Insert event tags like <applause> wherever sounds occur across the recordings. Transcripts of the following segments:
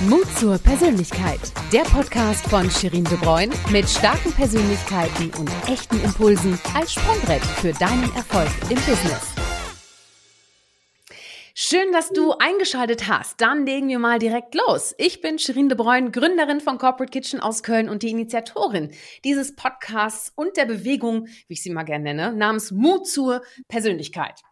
Mut zur Persönlichkeit. Der Podcast von Shirin De Bruyne mit starken Persönlichkeiten und echten Impulsen als Sprungbrett für deinen Erfolg im Business. Schön, dass du eingeschaltet hast. Dann legen wir mal direkt los. Ich bin Shirin De Bruyne, Gründerin von Corporate Kitchen aus Köln und die Initiatorin dieses Podcasts und der Bewegung, wie ich sie mal gerne nenne, namens Mut zur Persönlichkeit.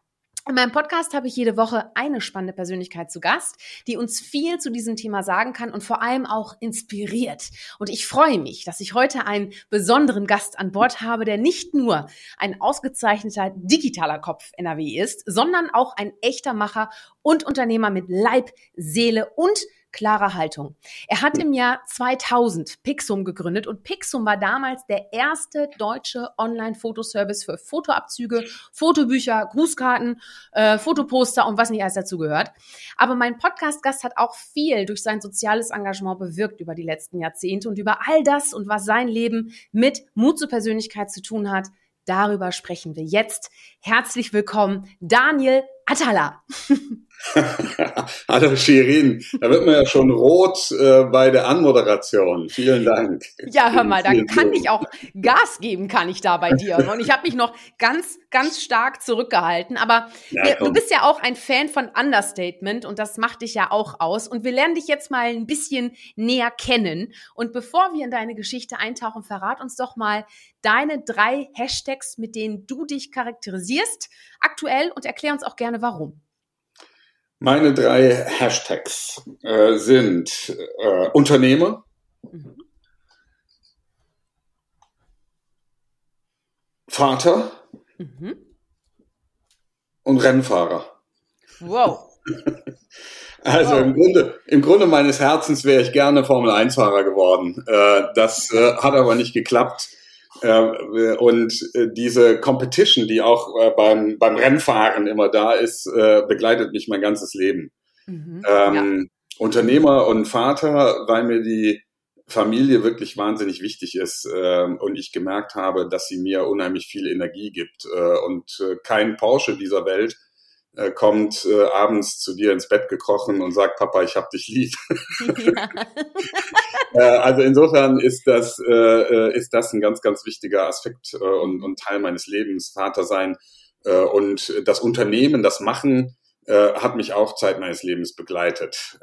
In meinem Podcast habe ich jede Woche eine spannende Persönlichkeit zu Gast, die uns viel zu diesem Thema sagen kann und vor allem auch inspiriert. Und ich freue mich, dass ich heute einen besonderen Gast an Bord habe, der nicht nur ein ausgezeichneter digitaler Kopf NRW ist, sondern auch ein echter Macher und Unternehmer mit Leib, Seele und klare Haltung. Er hat im Jahr 2000 Pixum gegründet und Pixum war damals der erste deutsche Online-Fotoservice für Fotoabzüge, Fotobücher, Grußkarten, äh, Fotoposter und was nicht alles dazu gehört. Aber mein Podcast-Gast hat auch viel durch sein soziales Engagement bewirkt über die letzten Jahrzehnte und über all das und was sein Leben mit Mut zur Persönlichkeit zu tun hat. Darüber sprechen wir jetzt. Herzlich willkommen, Daniel Atala. <laughs> <laughs> Hallo Shirin, da wird man ja schon rot äh, bei der Anmoderation. Vielen Dank. Ja, hör mal, da kann ich auch Gas geben, kann ich da bei dir. Und ich habe mich noch ganz, ganz stark zurückgehalten. Aber ja, du bist ja auch ein Fan von Understatement und das macht dich ja auch aus. Und wir lernen dich jetzt mal ein bisschen näher kennen. Und bevor wir in deine Geschichte eintauchen, verrat uns doch mal deine drei Hashtags, mit denen du dich charakterisierst, aktuell und erklär uns auch gerne warum. Meine drei Hashtags äh, sind äh, Unternehmer, mhm. Vater mhm. und Rennfahrer. Wow. <laughs> Also wow. im Grunde, im Grunde meines Herzens wäre ich gerne Formel 1 Fahrer geworden. Äh, das äh, hat aber nicht geklappt. Äh, und äh, diese Competition, die auch äh, beim, beim Rennfahren immer da ist, begleitet mich mein ganzes Leben. Mhm, ähm, ja. Unternehmer und Vater, weil mir die Familie wirklich wahnsinnig wichtig ist äh, und ich gemerkt habe, dass sie mir unheimlich viel Energie gibt. Äh, und äh, kein Porsche dieser Welt äh, kommt abends zu dir ins Bett gekrochen und sagt, Papa, ich hab dich lieb. <laughs> Ja. <laughs> äh, also insofern ist das, äh, äh, ist das ein ganz, ganz wichtiger Aspekt und, und Teil meines Lebens, Vater sein. Und das Unternehmen, das Machen, hat mich auch Zeit meines Lebens begleitet.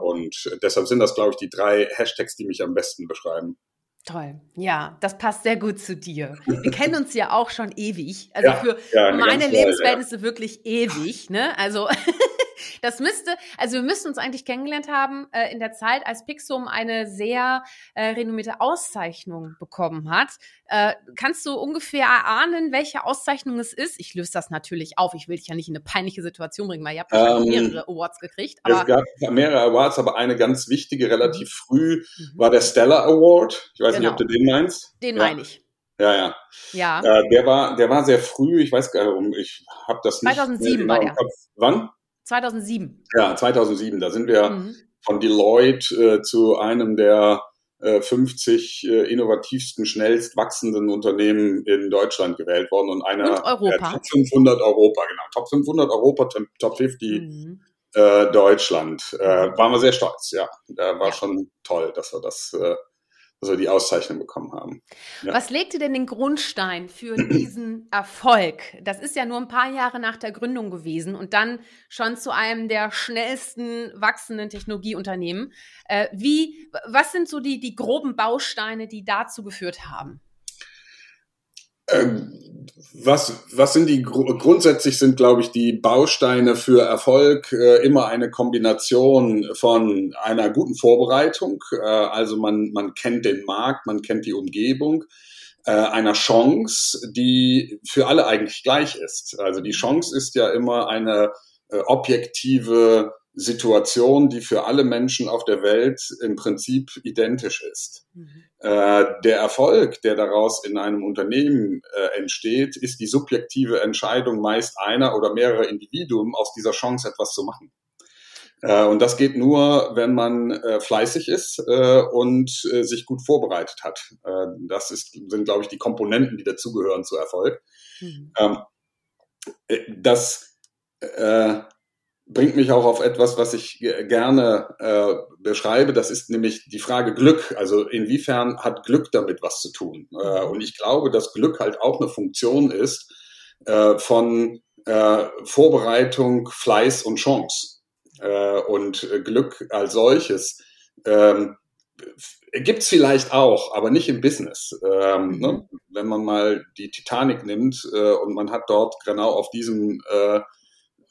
Und deshalb sind das, glaube ich, die drei Hashtags, die mich am besten beschreiben. Toll. Ja, das passt sehr gut zu dir. Wir <laughs> kennen uns ja auch schon ewig. Also ja, für ja, meine Lebensverhältnisse ja. wirklich ewig. Ne? Also <laughs> das müsste, also wir müssten uns eigentlich kennengelernt haben äh, in der Zeit, als Pixum eine sehr äh, renommierte Auszeichnung bekommen hat. Äh, kannst du ungefähr erahnen, welche Auszeichnung es ist? Ich löse das natürlich auf. Ich will dich ja nicht in eine peinliche Situation bringen, weil ihr habt ähm, mehrere Awards gekriegt. es gab mehrere Awards, aber eine ganz wichtige, relativ mhm. früh, mhm. war der Stellar Award. Ich weiß genau. nicht, ob du den meinst. Den ja. meine ich. Ja, ja. Ja. Äh, der war, der war sehr früh. Ich weiß gar nicht, ich habe das 2007 nicht. 2007 war der. Wann? 2007. Ja, 2007. Da sind wir mhm. von Deloitte äh, zu einem der äh, 50 äh, innovativsten, schnellst wachsenden Unternehmen in Deutschland gewählt worden und einer und Europa. Top 500 Europa, genau. Top 500 Europa, Top 50 mhm. äh, Deutschland. Äh, waren wir sehr stolz, ja. Da war ja. schon toll, dass wir das äh, also die Auszeichnung bekommen haben. Ja. Was legte denn den Grundstein für diesen Erfolg? Das ist ja nur ein paar Jahre nach der Gründung gewesen und dann schon zu einem der schnellsten wachsenden Technologieunternehmen. Äh, wie, was sind so die, die groben Bausteine, die dazu geführt haben? Ähm, was, was sind die grundsätzlich sind, glaube ich, die Bausteine für Erfolg äh, immer eine Kombination von einer guten Vorbereitung, äh, also man, man kennt den Markt, man kennt die Umgebung, äh, einer Chance, die für alle eigentlich gleich ist. Also die Chance ist ja immer eine äh, objektive Situation, die für alle Menschen auf der Welt im Prinzip identisch ist. Mhm. Äh, der Erfolg, der daraus in einem Unternehmen äh, entsteht, ist die subjektive Entscheidung meist einer oder mehrerer Individuen aus dieser Chance etwas zu machen. Äh, und das geht nur, wenn man fleißig ist und sich gut vorbereitet hat. das ist, sind, glaube ich, die Komponenten, die dazugehören zu Erfolg. Mhm. Ähm, das bringt mich auch auf etwas, was ich gerne äh, beschreibe. Das ist nämlich die Frage Glück. Also inwiefern hat Glück damit was zu tun? Äh, und ich glaube, dass Glück halt auch eine Funktion ist äh, von äh, Vorbereitung, Fleiß und Chance. Äh, und Glück als solches ähm, gibt's vielleicht auch, aber nicht im Business. Ähm, ne? Wenn man mal die Titanic nimmt äh, und man hat dort genau auf diesem äh,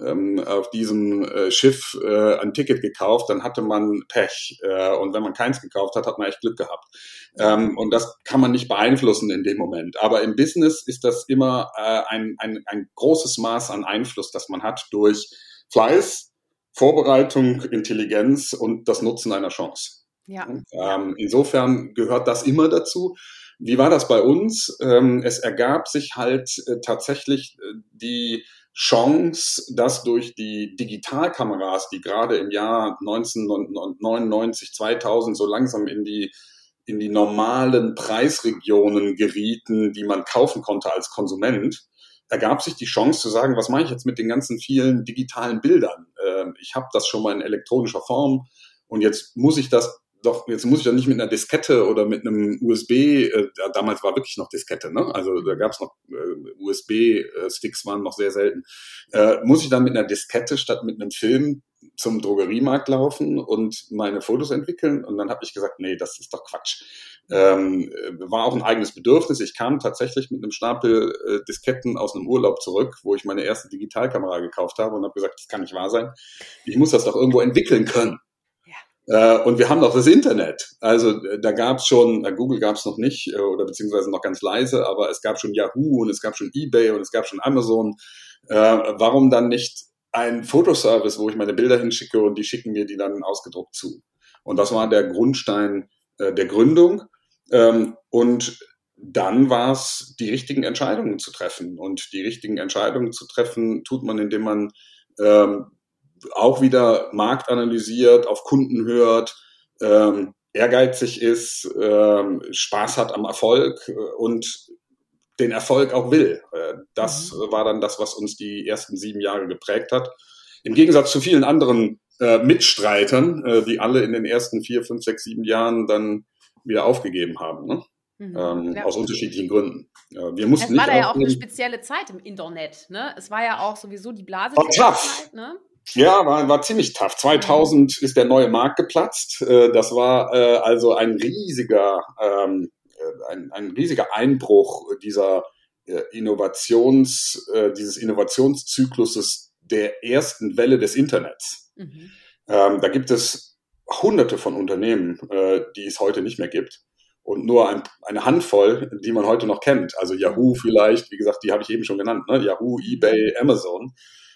ähm, auf diesem äh, Schiff äh, ein Ticket gekauft, dann hatte man Pech. Äh, und wenn man keins gekauft hat, hat man echt Glück gehabt. Ähm, und das kann man nicht beeinflussen in dem Moment. Aber im Business ist das immer äh, ein, ein, ein großes Maß an Einfluss, das man hat durch Fleiß, Vorbereitung, Intelligenz und das Nutzen einer Chance. Ja. Ähm, insofern gehört das immer dazu. Wie war das bei uns? Ähm, es ergab sich halt äh, tatsächlich äh, die Chance, dass durch die Digitalkameras, die gerade im Jahr 1999, 2000 so langsam in die in die normalen Preisregionen gerieten, die man kaufen konnte als Konsument, ergab sich die Chance zu sagen, was mache ich jetzt mit den ganzen vielen digitalen Bildern? Ähm, ich habe das schon mal in elektronischer Form und jetzt muss ich das doch, jetzt muss ich doch nicht mit einer Diskette oder mit einem USB, äh, damals war wirklich noch Diskette, ne? Also da gab es noch äh, USB-Sticks waren noch sehr selten. Äh, muss ich dann mit einer Diskette statt mit einem Film zum Drogeriemarkt laufen und meine Fotos entwickeln? Und dann habe ich gesagt, nee, das ist doch Quatsch. Ähm, war auch ein eigenes Bedürfnis. Ich kam tatsächlich mit einem Stapel äh, Disketten aus einem Urlaub zurück, wo ich meine erste Digitalkamera gekauft habe und habe gesagt, das kann nicht wahr sein. Ich muss das doch irgendwo entwickeln können. Äh, und wir haben noch das Internet. Also äh, da gab es schon, äh, Google gab es noch nicht oder beziehungsweise noch ganz leise, aber es gab schon Yahoo und es gab schon eBay und es gab schon Amazon. warum dann nicht ein Fotoservice, wo ich meine Bilder hinschicke und die schicken mir die dann ausgedruckt zu? Und das war der Grundstein der Gründung. Ähm, und dann war es, die richtigen Entscheidungen zu treffen. Und die richtigen Entscheidungen zu treffen, tut man, indem man ähm, auch wieder Markt analysiert, auf Kunden hört, ähm, ehrgeizig ist, ähm, Spaß hat am Erfolg äh, und den Erfolg auch will. Äh, das mhm. war dann das, was uns die ersten sieben Jahre geprägt hat. Im Gegensatz zu vielen anderen äh, Mitstreitern, äh, die alle in den ersten vier, fünf, sechs, sieben Jahren dann wieder aufgegeben haben. Ne? Mhm, ähm, ja. Aus unterschiedlichen Gründen. wir mussten es war da ja auch eine spezielle Zeit im Internet. Ne? Es war ja auch sowieso die Blase. War tough. Zeit, ne? Ja, war, war ziemlich tough. 2000 ist der neue Markt geplatzt. Äh, das war äh, also ein riesiger, ähm, äh, ein, ein riesiger Einbruch dieser Innovations, dieses Innovationszykluses der ersten Welle des Internets. Mhm. Ähm, da gibt es hunderte von Unternehmen, die es heute nicht mehr gibt. Und nur ein, eine Handvoll, die man heute noch kennt. Also Yahoo vielleicht, wie gesagt, die habe ich eben schon genannt, ne? Yahoo, eBay, Amazon.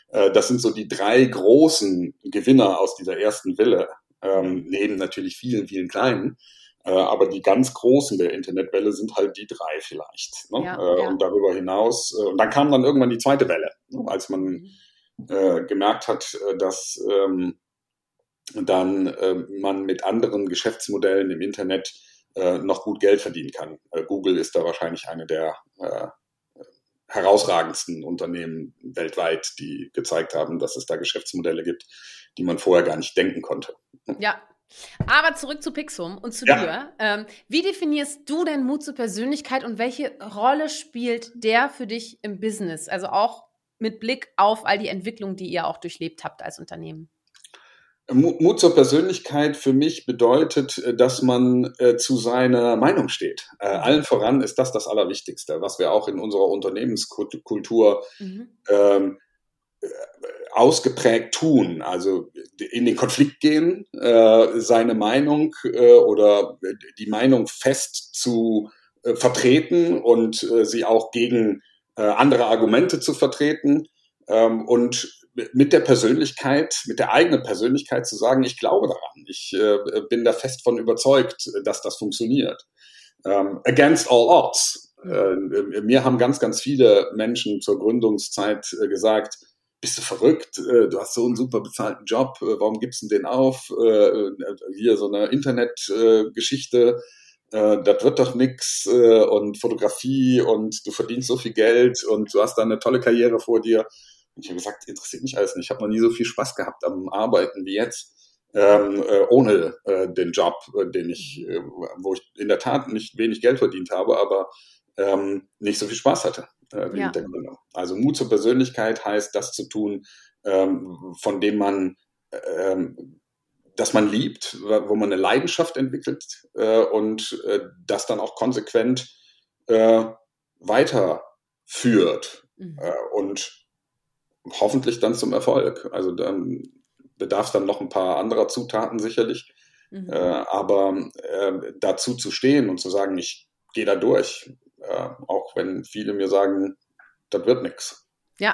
Äh, das sind so die drei großen Gewinner aus dieser ersten Welle, ähm, neben natürlich vielen, vielen kleinen. Äh, aber die ganz großen der Internetwelle sind halt die drei vielleicht. Ne? Ja, äh, ja. Und darüber hinaus, äh, und dann kam dann irgendwann die zweite Welle, ne? als man äh, gemerkt hat, äh, dass ähm, dann man mit anderen Geschäftsmodellen im Internet noch gut Geld verdienen kann. Google ist da wahrscheinlich eine der herausragendsten Unternehmen weltweit, die gezeigt haben, dass es da Geschäftsmodelle gibt, die man vorher gar nicht denken konnte. Ja. Aber zurück zu Pixum und zu ja. dir. Ähm, wie definierst du denn Mut zur Persönlichkeit und welche Rolle spielt der für dich im Business? Also auch mit Blick auf all die Entwicklungen, die ihr auch durchlebt habt als Unternehmen. Mut zur Persönlichkeit für mich bedeutet, äh, dass man äh, zu seiner Meinung steht. Äh, allen voran ist das das Allerwichtigste, was wir auch in unserer Unternehmenskultur mhm. ähm, äh, ausgeprägt tun. Also in den Konflikt gehen, äh, seine Meinung äh, oder die Meinung fest zu vertreten und sie auch gegen andere Argumente zu vertreten ähm, und mit der Persönlichkeit, mit der eigenen Persönlichkeit zu sagen, ich glaube daran, ich äh, bin da fest von überzeugt, dass das funktioniert. Ähm, against all odds. Äh, mir haben ganz, ganz viele Menschen zur Gründungszeit äh, gesagt, bist du verrückt? Äh, du hast so einen super bezahlten Job, äh, warum gibst du den auf? Äh, hier so eine Internetgeschichte, das wird doch nix und Fotografie und du verdienst so viel Geld und du hast da eine tolle Karriere vor dir Ich habe gesagt, interessiert mich alles nicht. Ich habe noch nie so viel Spaß gehabt am Arbeiten wie jetzt. Ähm, äh, ohne äh, den Job, äh, den ich, äh, wo ich in der Tat nicht wenig Geld verdient habe, aber ähm, nicht so viel Spaß hatte. Äh, ja. Also Mut zur Persönlichkeit heißt, das zu tun, ähm, von dem man, ähm, dass man liebt, wo man eine Leidenschaft entwickelt äh, und äh, das dann auch konsequent äh, weiterführt mhm. äh, und hoffentlich dann zum Erfolg. Also dann bedarf es dann noch ein paar anderer Zutaten sicherlich. Mhm. Äh, aber äh, dazu zu stehen und zu sagen, ich gehe da durch, äh, auch wenn viele mir sagen, das wird nichts. Ja.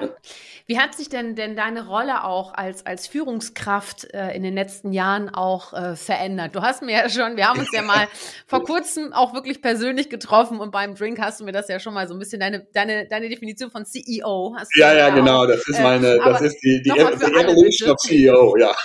Wie hat sich denn, denn deine Rolle auch als, als Führungskraft äh, in den letzten Jahren auch äh, verändert? Du hast mir ja schon, wir haben uns ja mal <laughs> vor kurzem auch wirklich persönlich getroffen und beim Drink hast du mir das ja schon mal so ein bisschen deine, deine, deine Definition von CEO. Hast ja, ja, genau, das ist meine, äh, das ist die, die, die, <laughs> die Evolution of CEO, ja.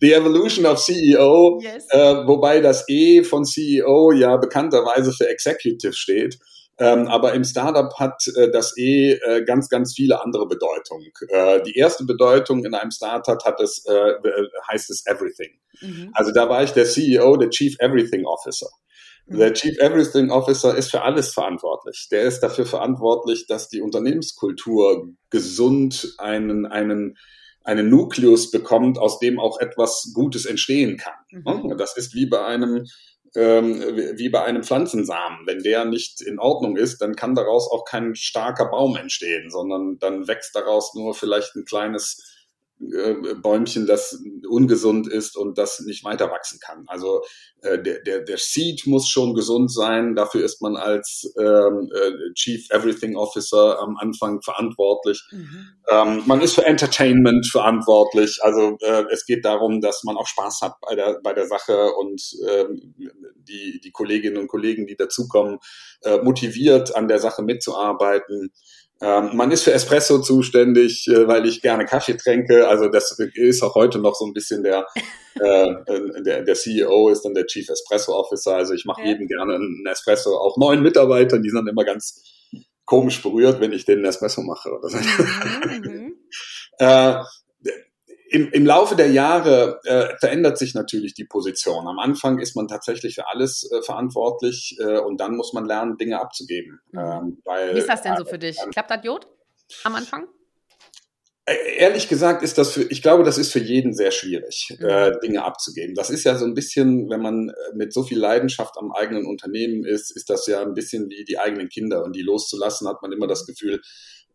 The Evolution of CEO, yes. äh, wobei das E von CEO ja bekannterweise für Executive steht. Ähm, aber im Startup hat äh, das E äh, ganz, ganz viele andere Bedeutungen. Äh, die erste Bedeutung in einem Startup hat es, äh, heißt es Everything. Mhm. Also da war ich der CEO, der Chief Everything Officer. Mhm. Der Chief Everything Officer ist für alles verantwortlich. Der ist dafür verantwortlich, dass die Unternehmenskultur gesund einen, einen, einen Nukleus bekommt, aus dem auch etwas Gutes entstehen kann. Mhm. Das ist wie bei einem ähm, wie bei einem Pflanzensamen. Wenn der nicht in Ordnung ist, dann kann daraus auch kein starker Baum entstehen, sondern dann wächst daraus nur vielleicht ein kleines äh, Bäumchen, das ungesund ist und das nicht weiter wachsen kann. Also äh, der, der, der Seed muss schon gesund sein. Dafür ist man als ähm, äh, Chief Everything Officer am Anfang verantwortlich. Mhm. Ähm, man ist für Entertainment verantwortlich. Also äh, es geht darum, dass man auch Spaß hat bei der, bei der Sache und ähm, die, die Kolleginnen und Kollegen, die dazukommen, äh, motiviert an der Sache mitzuarbeiten. Ähm, man ist für Espresso zuständig, äh, weil ich gerne Kaffee trinke. Also das ist auch heute noch so ein bisschen der, <laughs> äh, äh der, der CEO ist dann der Chief Espresso Officer. Also ich mache ja. jedem gerne einen Espresso, auch neuen Mitarbeitern, die sind immer ganz komisch berührt, wenn ich den Espresso mache oder so. Mhm, mhm. <laughs> äh, im, im Laufe der Jahre äh, verändert sich natürlich die Position. Am Anfang ist man tatsächlich für alles äh, verantwortlich äh, und dann muss man lernen, Dinge abzugeben. Mhm. Ähm, weil, Wie ist das denn so für dich? Klappt das Jod am Anfang? Äh, ehrlich gesagt ist das für, ich glaube, das ist für jeden sehr schwierig, mhm. äh, Dinge abzugeben. Das ist ja so ein bisschen, wenn man äh, mit so viel Leidenschaft am eigenen Unternehmen ist, ist das ja ein bisschen wie die eigenen Kinder und die loszulassen, hat man immer das Gefühl,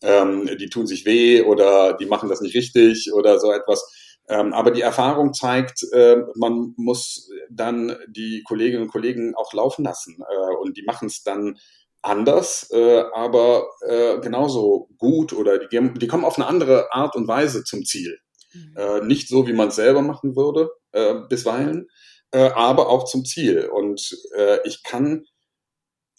ähm, die tun sich weh oder die machen das nicht richtig oder so etwas. Ähm, aber die Erfahrung zeigt, äh, man muss dann die Kolleginnen und Kollegen auch laufen lassen äh, und die machen es dann anders, äh, aber äh, genauso gut oder die, die kommen auf eine andere Art und Weise zum Ziel. Mhm. Äh, nicht so, wie man es selber machen würde, äh, bisweilen, aber auch zum Ziel. Und ich kann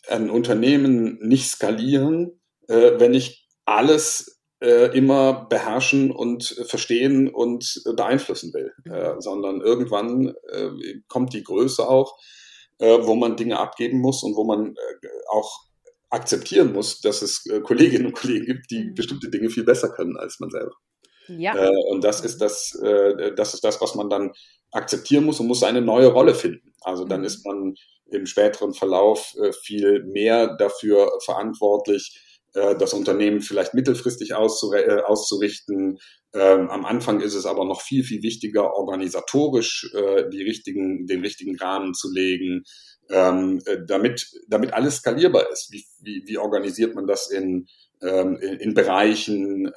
ein Unternehmen nicht skalieren, wenn ich alles äh, immer beherrschen und verstehen und beeinflussen will, mhm. äh, sondern irgendwann äh, kommt die Größe auch, äh, wo man Dinge abgeben muss und wo man äh, auch akzeptieren muss, dass es äh, Kolleginnen und Kollegen gibt, die mhm. bestimmte Dinge viel besser können als man selber. Ja. und das ist das, das ist das, was man dann akzeptieren muss und muss eine neue Rolle finden. Also dann mhm. ist man im späteren Verlauf viel mehr dafür verantwortlich, das Unternehmen vielleicht mittelfristig äh, auszurichten. Ähm, am Anfang ist es aber noch viel, viel wichtiger, organisatorisch äh, die richtigen, den richtigen Rahmen zu legen, ähm, damit, damit alles skalierbar ist. Wie, wie, wie organisiert man das in, ähm, in, in Bereichen?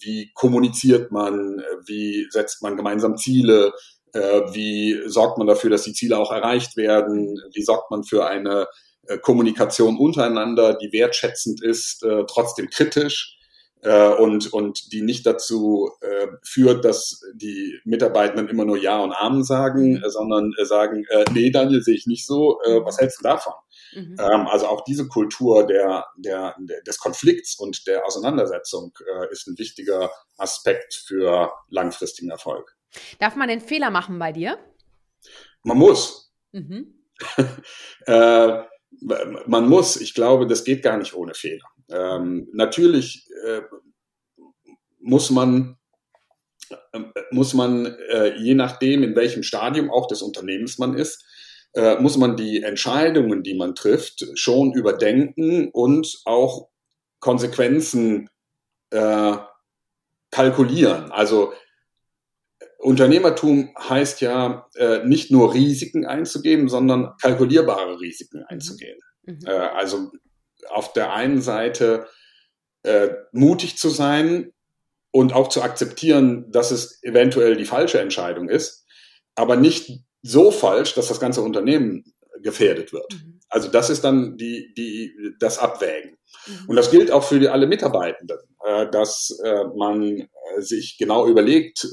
wie kommuniziert man? Wie setzt man gemeinsam Ziele? wie sorgt man dafür, dass die Ziele auch erreicht werden? Wie sorgt man für eine äh, Kommunikation untereinander, die wertschätzend ist, äh, trotzdem kritisch äh, und, und die nicht dazu äh, führt, dass die Mitarbeitenden immer nur Ja und Amen sagen, mhm. äh, sondern äh, sagen, äh, nee, Daniel, sehe ich nicht so, äh, was hältst du davon? Mhm. Ähm, also auch diese Kultur der, der, des Konflikts und der Auseinandersetzung äh, ist ein wichtiger Aspekt für langfristigen Erfolg. Darf man den Fehler machen bei dir? Man muss. Mhm. <laughs> äh, man muss, ich glaube, das geht gar nicht ohne Fehler. Ähm, natürlich äh, muss man muss man, äh, je nachdem, in welchem Stadium auch des Unternehmens man ist, äh, muss man die Entscheidungen, die man trifft, schon überdenken und auch Konsequenzen äh, kalkulieren. Also Unternehmertum heißt ja äh, nicht nur Risiken einzugeben, sondern kalkulierbare Risiken einzugehen. Mhm. Äh, also auf der einen Seite äh, mutig zu sein und auch zu akzeptieren, dass es eventuell die falsche Entscheidung ist, aber nicht so falsch, dass das ganze Unternehmen gefährdet wird. Mhm. Also das ist dann die, die, das Abwägen. Mhm. Und das gilt auch für alle Mitarbeitenden, äh, dass äh, man äh, sich genau überlegt,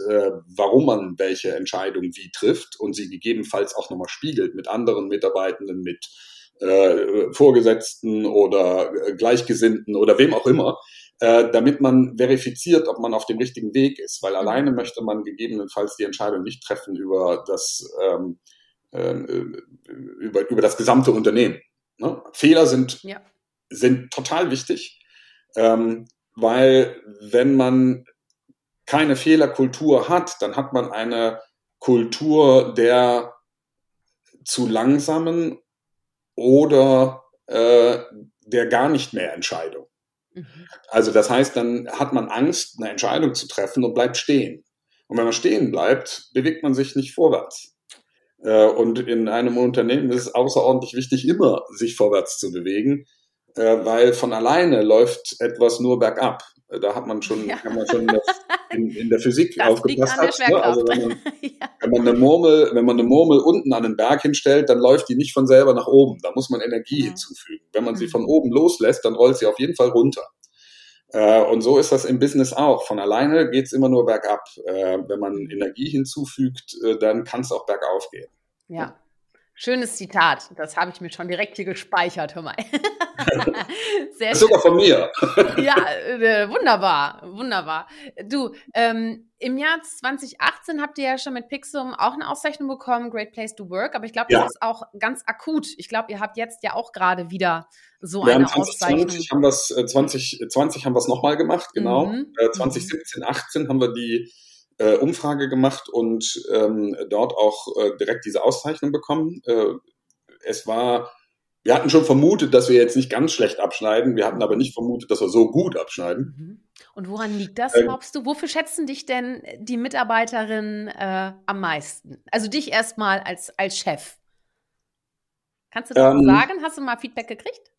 warum man welche Entscheidung wie trifft und sie gegebenenfalls auch nochmal spiegelt mit anderen Mitarbeitenden, mit Vorgesetzten oder Gleichgesinnten oder wem auch immer, damit man verifiziert, ob man auf dem richtigen Weg ist. Weil mhm. alleine möchte man gegebenenfalls die Entscheidung nicht treffen über das, ähm, äh, über, über das gesamte Unternehmen. Ne? Fehler sind, ja. sind total wichtig, ähm, weil wenn man keine Fehlerkultur hat, dann hat man eine Kultur der zu langsamen oder äh, der gar nicht mehr Entscheidung. Mhm. Also das heißt, dann hat man Angst, eine Entscheidung zu treffen und bleibt stehen. Und wenn man stehen bleibt, bewegt man sich nicht vorwärts. Äh, und in einem Unternehmen ist es außerordentlich wichtig, immer sich vorwärts zu bewegen, äh, weil von alleine läuft etwas nur bergab. Da hat man schon, ja. kann man schon in, in der Physik <laughs> das aufgepasst hat. Ne? Also wenn man, <laughs> ja. wenn man, eine Murmel, wenn man eine Murmel unten an den Berg hinstellt, dann läuft die nicht von selber nach oben. Da muss man Energie ja. hinzufügen. Wenn man mhm. sie von oben loslässt, dann rollt sie auf jeden Fall runter. Äh, und so ist das im Business auch. Von alleine geht's immer nur bergab. Äh, wenn man Energie hinzufügt, äh, dann kann es auch bergauf gehen. Ja. Schönes Zitat. Das habe ich mir schon direkt hier gespeichert. Hör mal. <laughs> Sehr schön. Sogar von mir. <laughs> ja, äh, wunderbar, wunderbar. Du, ähm, im Jahr 2018 habt ihr ja schon mit Pixum auch eine Auszeichnung bekommen, Great Place to Work. Aber ich glaube, das ja. ist auch ganz akut. Ich glaube, ihr habt jetzt ja auch gerade wieder so wir eine haben 2020 Haben wir's, äh, 2020 haben wir es nochmal gemacht, genau. Mhm. Äh, 2017, 18 haben wir die äh, Umfrage gemacht und ähm, dort auch äh, direkt diese Auszeichnung bekommen. Äh, es war, wir hatten schon vermutet, dass wir jetzt nicht ganz schlecht abschneiden. Wir hatten aber nicht vermutet, dass wir so gut abschneiden. Mhm. Und woran liegt das, ähm, glaubst du? Wofür schätzen dich denn die Mitarbeiterinnen äh, am meisten? Also dich erstmal als, als Chef. Kannst du das ähm, sagen? Hast du mal Feedback gekriegt?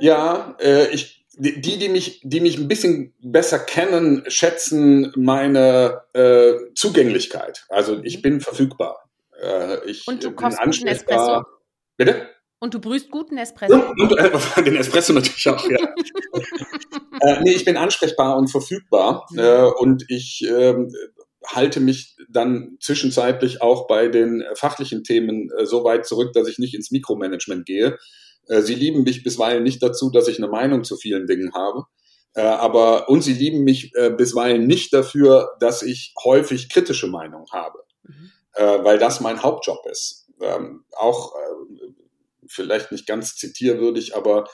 ja, äh, ich die, die mich, die mich ein bisschen besser kennen, schätzen meine äh, Zugänglichkeit. Also ich mhm. bin verfügbar. Äh, ich und du kochst guten Espresso. Bitte? Und du brühst guten Espresso. Und, und äh, <laughs> den Espresso natürlich auch, ja. <laughs> äh, nee, ich bin ansprechbar und verfügbar. Mhm. Äh, und ich äh, halte mich dann zwischenzeitlich auch bei den fachlichen Themen äh, so weit zurück, dass ich nicht ins Mikromanagement gehe, äh, sie lieben mich bisweilen nicht dazu, dass ich eine Meinung zu vielen Dingen habe. Äh, aber, und sie lieben mich äh, bisweilen nicht dafür, dass ich häufig kritische Meinungen habe. Mhm. weil das mein Hauptjob ist. Ähm, auch vielleicht nicht ganz zitierwürdig, aber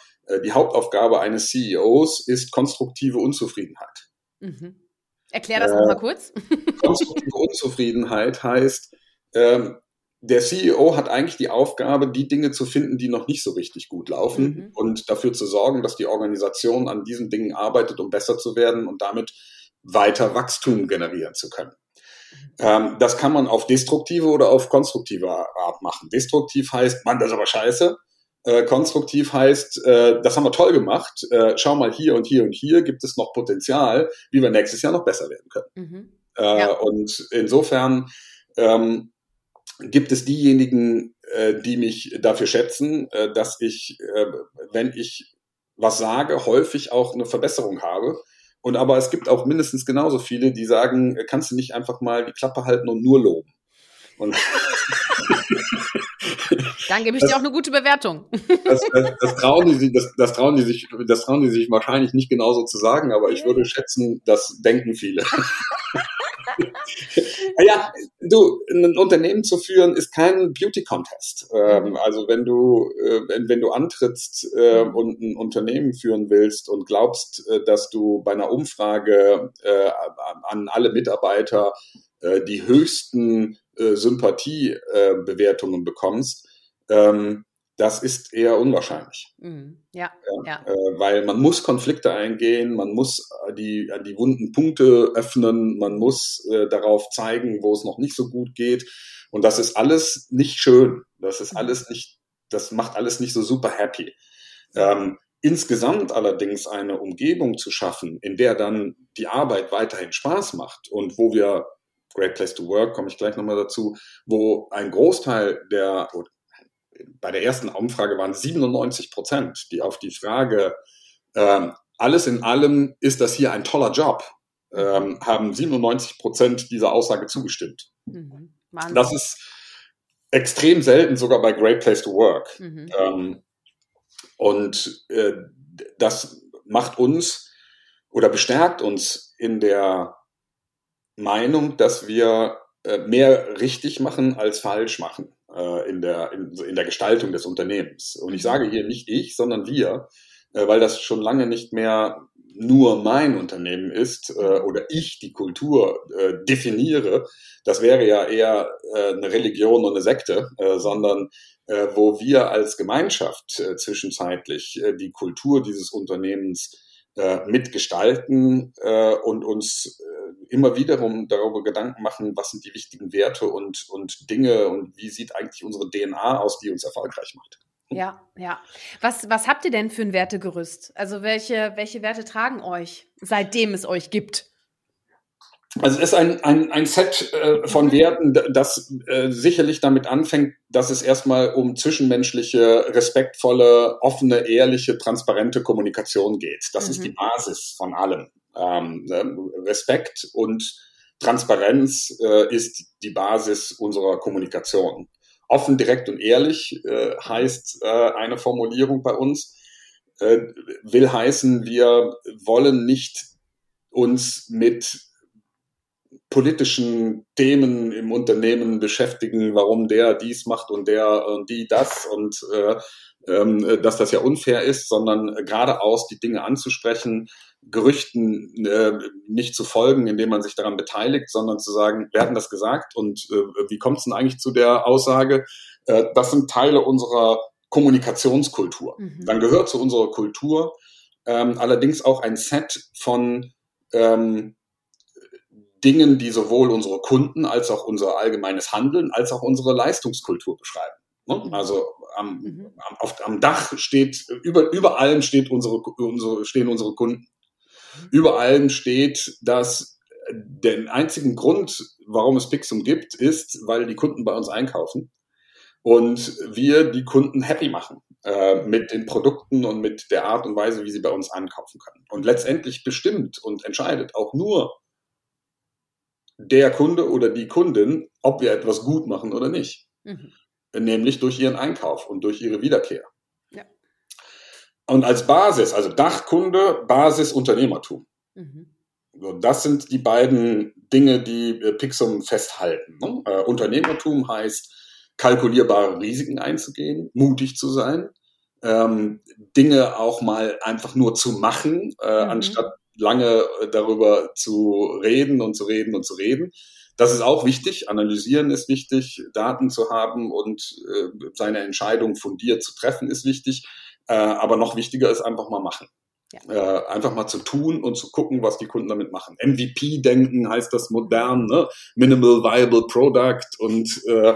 die Hauptaufgabe eines CEOs ist konstruktive Unzufriedenheit. Mhm. Erklär das äh, nochmal kurz. <laughs> konstruktive Unzufriedenheit heißt, ähm, der CEO hat eigentlich die Aufgabe, die Dinge zu finden, die noch nicht so richtig gut laufen mhm. und dafür zu sorgen, dass die Organisation an diesen Dingen arbeitet, um besser zu werden und damit weiter Wachstum generieren zu können. Ähm, das kann man auf destruktive oder auf konstruktive Art machen. Destruktiv heißt, Mann, das ist aber scheiße. Äh, konstruktiv heißt, äh, das haben wir toll gemacht. Äh, schau mal hier und hier und hier gibt es noch Potenzial, wie wir nächstes Jahr noch besser werden können. Mhm. Äh, ja. Und insofern ähm, gibt es diejenigen, äh, die mich dafür schätzen, äh, dass ich, äh, wenn ich was sage, häufig auch eine Verbesserung habe. Und aber es gibt auch mindestens genauso viele, die sagen, kannst du nicht einfach mal die Klappe halten und nur loben. Und <laughs> Dann gebe ich das, dir auch eine gute Bewertung. Das, das, <laughs> das, trauen die, sich, das, das, trauen die sich, das trauen die sich wahrscheinlich nicht genauso zu sagen, aber ich würde schätzen, das denken viele. <laughs> ja, du, ein Unternehmen zu führen ist kein Beauty Contest. Ähm, mhm. also wenn du, äh, wenn, wenn du antrittst äh, und ein Unternehmen führen willst und glaubst, äh, dass du bei einer Umfrage äh, an alle Mitarbeiter äh, die höchsten äh, Sympathiebewertungen bekommst, ähm, das ist eher unwahrscheinlich. Mhm. Ja, ja. ja. Äh, weil man muss Konflikte eingehen, man muss die, die wunden Punkte öffnen, man muss äh, darauf zeigen, wo es noch nicht so gut geht. Und das ist alles nicht schön. Das ist mhm. alles nicht, das macht alles nicht so super happy. Ähm, insgesamt allerdings eine Umgebung zu schaffen, in der dann die Arbeit weiterhin Spaß macht und wo wir Great Place to Work, komme ich gleich nochmal dazu, wo ein Großteil der, bei der ersten Umfrage waren 97 Prozent, die auf die Frage, ähm, alles in allem ist das hier ein toller Job, ähm, haben 97 Prozent dieser Aussage zugestimmt. Mhm. Das ist extrem selten, sogar bei Great Place to Work. Mhm. Ähm, und äh, das macht uns oder bestärkt uns in der Meinung, dass wir äh, mehr richtig machen als falsch machen äh, in, der, in, in, der Gestaltung des Unternehmens. Und ich sage hier nicht ich, sondern wir, äh, weil das schon lange nicht mehr nur mein Unternehmen ist oder ich die Kultur definiere, das wäre ja eher eine Religion und eine Sekte, sondern wo wir als Gemeinschaft zwischenzeitlich die Kultur dieses Unternehmens mitgestalten äh, und uns äh, immer wiederum darüber Gedanken machen, was sind die wichtigen Werte und, und Dinge und wie sieht eigentlich unsere DNA aus, die uns erfolgreich macht. Ja, ja. Was, was habt ihr denn für ein Wertegerüst? Also welche, welche Werte tragen euch, seitdem es euch gibt? Also es ist ein, ein, ein Set äh, von Werten, das äh, sicherlich damit anfängt, dass es erstmal um zwischenmenschliche, respektvolle, offene, ehrliche, transparente Kommunikation geht. Das mhm. ist die mhm. Basis von allem. Ähm, ne? Respekt und Transparenz äh, ist die Basis unserer Kommunikation. Offen, direkt und ehrlich äh, heißt äh, eine Formulierung bei uns, will heißen, wir wollen nicht uns mit politischen Themen im Unternehmen beschäftigen, warum der dies macht und der und die das und äh, ähm, dass das ja unfair ist, sondern geradeaus die Dinge anzusprechen, Gerüchten äh, nicht zu folgen, indem man sich daran beteiligt, sondern zu sagen, wir hatten das gesagt und äh, wie kommt es denn eigentlich zu der Aussage? Äh, das sind Teile unserer Kommunikationskultur. Mhm. Dann gehört zu unserer Kultur ähm, allerdings auch ein Set von ähm, Dingen, die sowohl unsere Kunden als auch unser allgemeines Handeln als auch unsere Leistungskultur beschreiben. Ne? Mhm. Also am, mhm. am, auf, am Dach steht, über, über allem steht unsere, unsere, stehen unsere Kunden. Über allem steht, dass der einzigen Grund, warum es Pixum gibt, ist, weil die Kunden bei uns einkaufen und wir die Kunden happy machen äh, mit den Produkten und mit der Art und Weise, wie sie bei uns einkaufen können. Und letztendlich bestimmt und entscheidet auch nur der Kunde oder die Kundin, ob wir etwas gut machen oder nicht. Mhm. Nämlich durch ihren Einkauf und durch ihre Wiederkehr. Ja. Und als Basis, also Dachkunde, Basis Unternehmertum. Mhm. So, das sind die beiden Dinge, die äh, Pixum festhalten. Ne? Äh, Unternehmertum heißt, kalkulierbare Risiken einzugehen, mutig zu sein, ähm, Dinge auch mal einfach nur zu machen, äh, mhm. anstatt lange äh, darüber zu reden und zu reden und zu reden. Das ist auch wichtig. Analysieren ist wichtig. Daten zu haben und äh, seine Entscheidung fundiert zu treffen ist wichtig. Äh, aber noch wichtiger ist einfach mal machen. Ja. Äh, einfach mal zu tun und zu gucken, was die Kunden damit machen. MVP-Denken heißt das modern, ne? Minimal Viable Product und äh,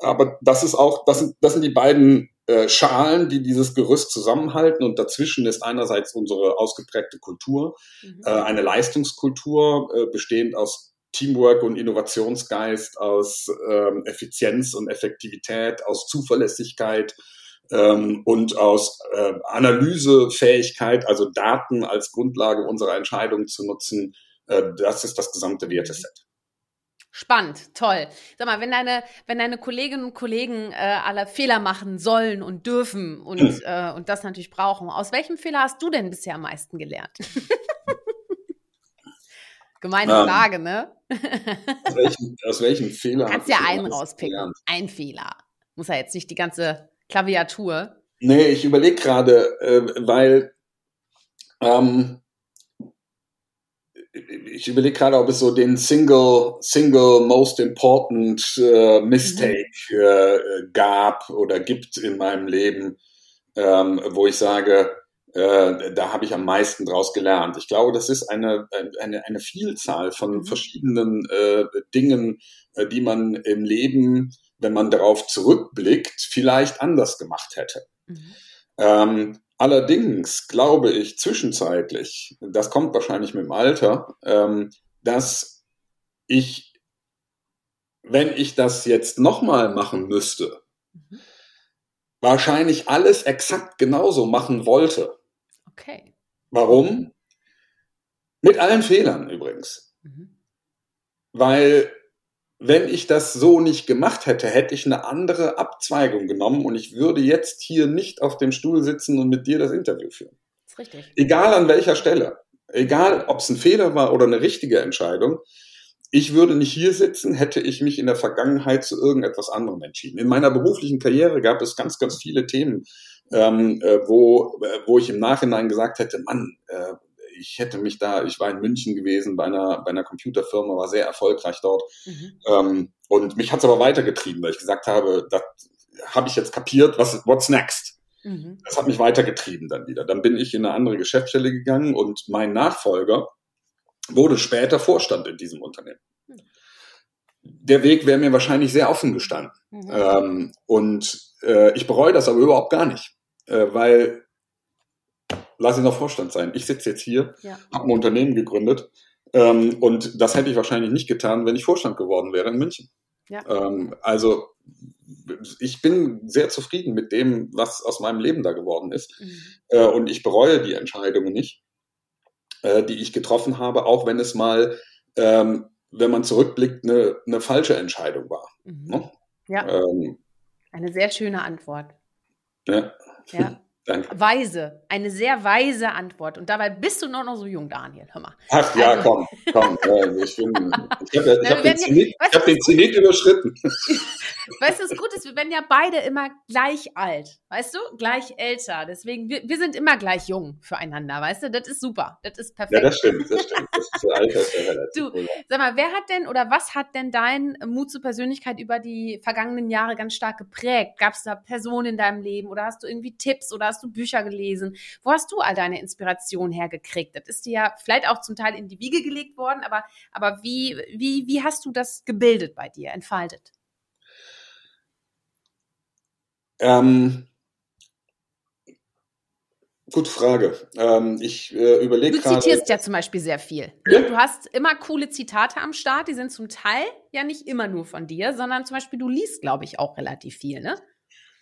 aber das ist auch, das sind, das sind die beiden äh, Schalen, die dieses Gerüst zusammenhalten. Und dazwischen ist einerseits unsere ausgeprägte Kultur, mhm. äh, eine Leistungskultur, äh, bestehend aus Teamwork und Innovationsgeist, aus ähm, Effizienz und Effektivität, aus Zuverlässigkeit ähm, und aus äh, Analysefähigkeit, also Daten als Grundlage unserer Entscheidungen zu nutzen. Äh, das ist das gesamte Werteset. Spannend, toll. Sag mal, wenn deine, wenn deine Kolleginnen und Kollegen äh, alle Fehler machen sollen und dürfen und, hm. äh, und das natürlich brauchen, aus welchem Fehler hast du denn bisher am meisten gelernt? <laughs> Gemeine ähm, Frage, ne? <laughs> aus, welchem, aus welchem Fehler? Du kannst ja einen rauspicken. Gelernt? Ein Fehler. Muss ja jetzt nicht die ganze Klaviatur. Nee, ich überlege gerade, äh, weil ähm, ich überlege gerade, ob es so den Single, Single Most Important äh, Mistake mhm. äh, gab oder gibt in meinem Leben, ähm, wo ich sage, äh, da habe ich am meisten draus gelernt. Ich glaube, das ist eine, eine, eine Vielzahl von mhm. verschiedenen äh, Dingen, äh, die man im Leben, wenn man darauf zurückblickt, vielleicht anders gemacht hätte. Mhm. Ähm, allerdings glaube ich zwischenzeitlich, das kommt wahrscheinlich mit dem Alter, ähm, dass ich, wenn ich das jetzt nochmal machen müsste, mhm. wahrscheinlich alles exakt genauso machen wollte. Okay. Warum? Mit allen Fehlern übrigens. Mhm. Weil wenn ich das so nicht gemacht hätte, hätte ich eine andere Abzweigung genommen und ich würde jetzt hier nicht auf dem Stuhl sitzen und mit dir das Interview führen. Das ist richtig. Egal an welcher Stelle. Egal, ob es ein Fehler war oder eine richtige Entscheidung. Ich würde nicht hier sitzen, hätte ich mich in der Vergangenheit zu irgendetwas anderem entschieden. In meiner beruflichen Karriere gab es ganz, ganz viele Themen, ähm, äh, wo, äh, wo ich im Nachhinein gesagt hätte, Mann, äh, ich hätte mich da, ich war in München gewesen bei einer, bei einer Computerfirma, war sehr erfolgreich dort. Mhm. Ähm, und mich hat es aber weitergetrieben, weil ich gesagt habe, das habe ich jetzt kapiert, was, what's next? Mhm. Das hat mich weitergetrieben dann wieder. Dann bin ich in eine andere Geschäftsstelle gegangen und mein Nachfolger wurde später Vorstand in diesem Unternehmen. Mhm. Der Weg wäre mir wahrscheinlich sehr offen gestanden. Mhm. Ähm, und äh, ich bereue das aber überhaupt gar nicht äh, weil, lass ich noch Vorstand sein, ich sitze jetzt hier, ja. habe ein Unternehmen gegründet ähm, und das hätte ich wahrscheinlich nicht getan, wenn ich Vorstand geworden wäre in München. Ja. Ähm, also ich bin sehr zufrieden mit dem, was aus meinem Leben da geworden ist. Mhm. Äh, und ich bereue die Entscheidungen nicht, äh, die ich getroffen habe, auch wenn es mal, ähm, wenn man zurückblickt, eine, eine falsche Entscheidung war. Mhm. Ne? Ja. Ähm, eine sehr schöne Antwort. Ja. Ja. Danke. Weise, eine sehr weise Antwort. Und dabei bist du noch, noch so jung, Daniel. Hör mal. Ach ja, also. komm, komm. ich, ich habe hab den, Zenit, hab den Zenit überschritten. <laughs> Weißt du, das Gute ist, wir werden ja beide immer gleich alt. Weißt du? Gleich älter. Deswegen, wir, wir sind immer gleich jung füreinander. Weißt du? Das ist super. Das ist perfekt. Ja, das stimmt. Das stimmt. Das ist Alter ist ja relativ. Du, sag mal, wer hat denn oder was hat denn dein Mut zur Persönlichkeit über die vergangenen Jahre ganz stark geprägt? Gab es da Personen in deinem Leben oder hast du irgendwie Tipps oder hast du Bücher gelesen? Wo hast du all deine Inspiration hergekriegt? Das ist dir ja vielleicht auch zum Teil in die Wiege gelegt worden, aber, aber wie, wie, wie hast du das gebildet bei dir, entfaltet? Ähm, Gute Frage. Ähm, ich äh, überlege gerade. Du zitierst ja zum Beispiel sehr viel. Ja? Du hast immer coole Zitate am Start. Die sind zum Teil ja nicht immer nur von dir, sondern zum Beispiel du liest, glaube ich, auch relativ viel, ne?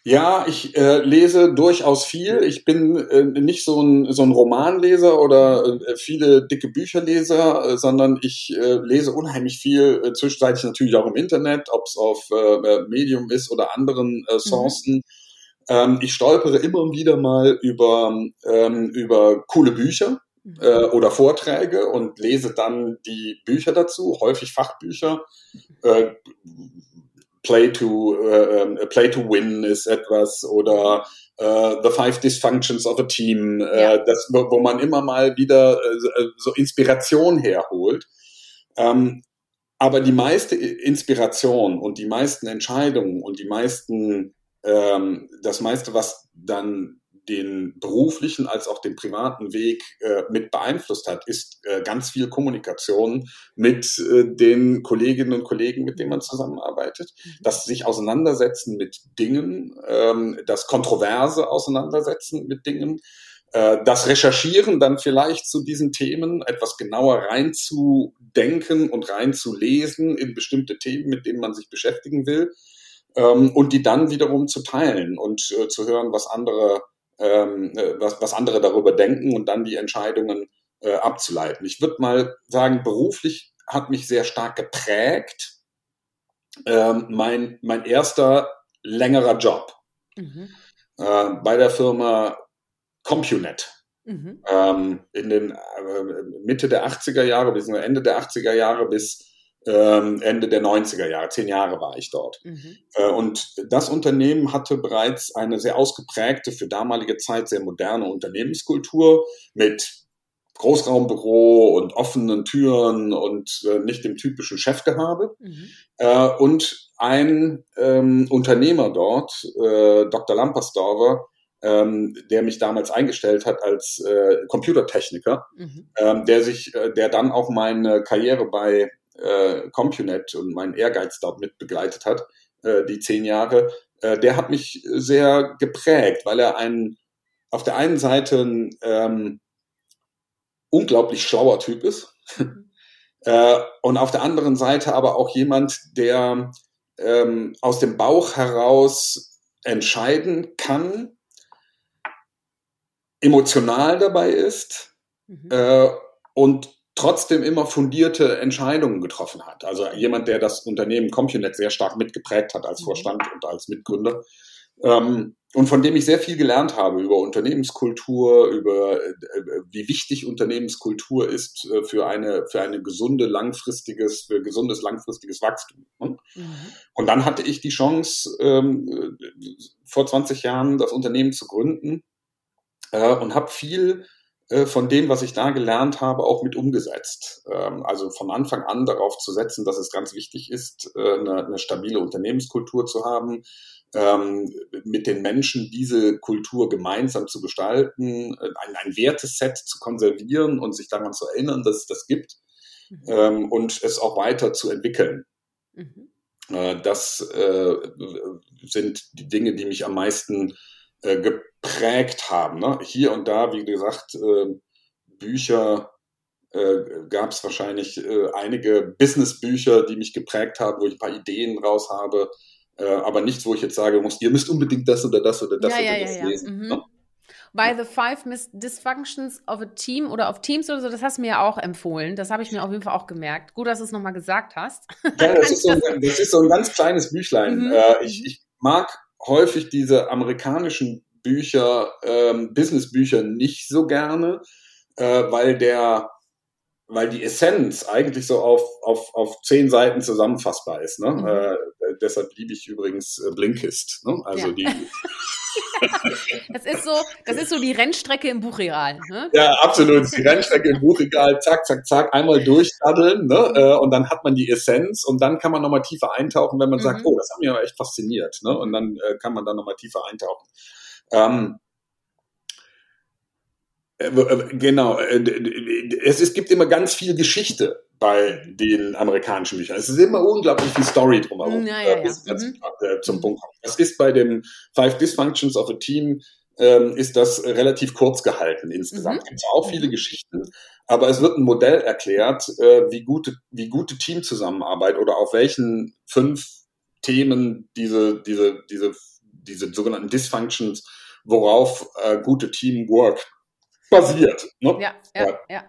Ja, ich äh, lese durchaus viel. Ich bin äh, nicht so ein, so ein Romanleser oder äh, viele dicke Bücherleser, äh, sondern ich äh, lese unheimlich viel, äh, zwischenzeitlich natürlich auch im Internet, ob es auf Medium ist oder anderen äh, Sourcen. Mhm. Ähm, ich stolpere immer wieder mal über, ähm, über coole Bücher mhm. oder Vorträge und lese dann die Bücher dazu, häufig Fachbücher. Äh, Play to uh, Play to Win ist etwas oder uh, The Five Dysfunctions of a Team, ja. uh, das, wo man immer mal wieder so Inspiration herholt. Ähm, aber die meiste Inspiration und die meisten Entscheidungen und die meisten, ähm, das meiste, was dann den beruflichen als auch den privaten Weg äh, mit beeinflusst hat, ist äh, ganz viel Kommunikation mit äh, den Kolleginnen und Kollegen, mit denen man zusammenarbeitet. Mhm. Das sich auseinandersetzen mit Dingen, ähm, das kontroverse Auseinandersetzen mit Dingen, äh, das Recherchieren dann vielleicht zu diesen Themen, etwas genauer reinzudenken und reinzulesen in bestimmte Themen, mit denen man sich beschäftigen will. Ähm, und die dann wiederum zu teilen und äh, zu hören, was andere ähm, äh, was, was andere darüber denken und dann die Entscheidungen äh, abzuleiten. Ich würde mal sagen, beruflich hat mich sehr stark geprägt. Ähm, mein, mein erster längerer Job mhm. äh, bei der Firma CompuNet. Mhm. Ähm, in den äh, Mitte der 80er Jahre, bis Ende der 80er Jahre bis Ende der 90er Jahre. Zehn Jahre war ich dort. Mhm. Äh, und das Unternehmen hatte bereits eine sehr ausgeprägte, für damalige Zeit sehr moderne Unternehmenskultur mit Großraumbüro und offenen Türen und äh, nicht dem typischen Chefgehabe. Mhm. Äh, und ein ähm, Unternehmer dort, äh, Dr. Lampersdorfer, ähm, der mich damals eingestellt hat als äh, Computertechniker, mhm. ähm, der sich, äh, der dann auch meine Karriere bei äh, CompuNet und meinen Ehrgeiz dort mit begleitet hat, äh, die zehn Jahre, äh, der hat mich sehr geprägt, weil er ein auf der einen Seite ein ähm, unglaublich schlauer Typ ist <laughs> äh, und auf der anderen Seite aber auch jemand, der ähm, aus dem Bauch heraus entscheiden kann, emotional dabei ist mhm. äh, und trotzdem immer fundierte Entscheidungen getroffen hat. Also jemand, der das Unternehmen CompuNet sehr stark mitgeprägt hat als mhm. Vorstand und als Mitgründer. Ähm, und von dem ich sehr viel gelernt habe über Unternehmenskultur, über äh, wie wichtig Unternehmenskultur ist äh, für eine für eine gesunde langfristiges für gesundes langfristiges Wachstum. Ne? Mhm. Und dann hatte ich die Chance ähm, vor 20 Jahren das Unternehmen zu gründen äh, und habe viel äh, von dem, was ich da gelernt habe, auch mit umgesetzt. Ähm, also von Anfang an darauf zu setzen, dass es ganz wichtig ist, äh, eine, eine stabile Unternehmenskultur zu haben, ähm, mit den Menschen diese Kultur gemeinsam zu gestalten, äh, ein, ein Werteset zu konservieren und sich daran zu erinnern, dass es das gibt mhm. ähm, und es auch weiter zu entwickeln. Mhm. das sind die Dinge, die mich am meisten geprägt haben. Ne? Hier und da, wie gesagt, äh, Bücher äh, gab es wahrscheinlich äh, einige Business-Bücher, die mich geprägt haben, wo ich ein paar Ideen raus habe, äh, aber nichts, wo ich jetzt sage, muss, ihr müsst unbedingt das oder das oder das ja, oder ja, das ja, lesen. Mhm. Ne? By the Five Dysfunctions of a Team oder auf Teams oder so, das hast du mir ja auch empfohlen. Das habe ich mir auf jeden Fall auch gemerkt. Gut, dass du es nochmal gesagt hast. Ja, das ist, so ein, das ist so ein ganz kleines Büchlein. Mhm. Äh, ich, mhm. ich mag häufig diese amerikanischen Bücher, ähm, Businessbücher nicht so gerne, äh, weil der, weil die Essenz eigentlich so auf, auf, auf zehn Seiten zusammenfassbar ist. Ne? Mhm. Äh, deshalb liebe ich übrigens äh, Blinkist. Ne? Also ja. die <laughs> das ist so, das ist so die Rennstrecke im Buchregal. Ne? Ja, absolut. Die Rennstrecke im Buchregal, zack, zack, zack, einmal durchdatteln, ne? Mhm. Äh, und dann hat man die Essenz und dann kann man nochmal tiefer eintauchen, wenn man mhm. sagt, oh, das hat mich aber echt fasziniert, ne? Und dann äh, kann man da nochmal tiefer eintauchen. Ähm, äh, äh, genau, äh, es, es gibt immer ganz viel Geschichte bei den amerikanischen Büchern. Es ist immer unglaublich viel Story drumherum, ja, ja, ja. bis mhm. zum. Punkt kommt. Das ist bei dem Five Dysfunctions of a Team ähm, ist das relativ kurz gehalten insgesamt. Mhm. Gibt es auch viele mhm. Geschichten, aber es wird ein Modell erklärt, äh, wie gute wie gute Teamzusammenarbeit oder auf welchen fünf Themen diese diese diese diese sogenannten Dysfunctions worauf äh, gute Teamwork basiert. Ne? Ja, ja, ja.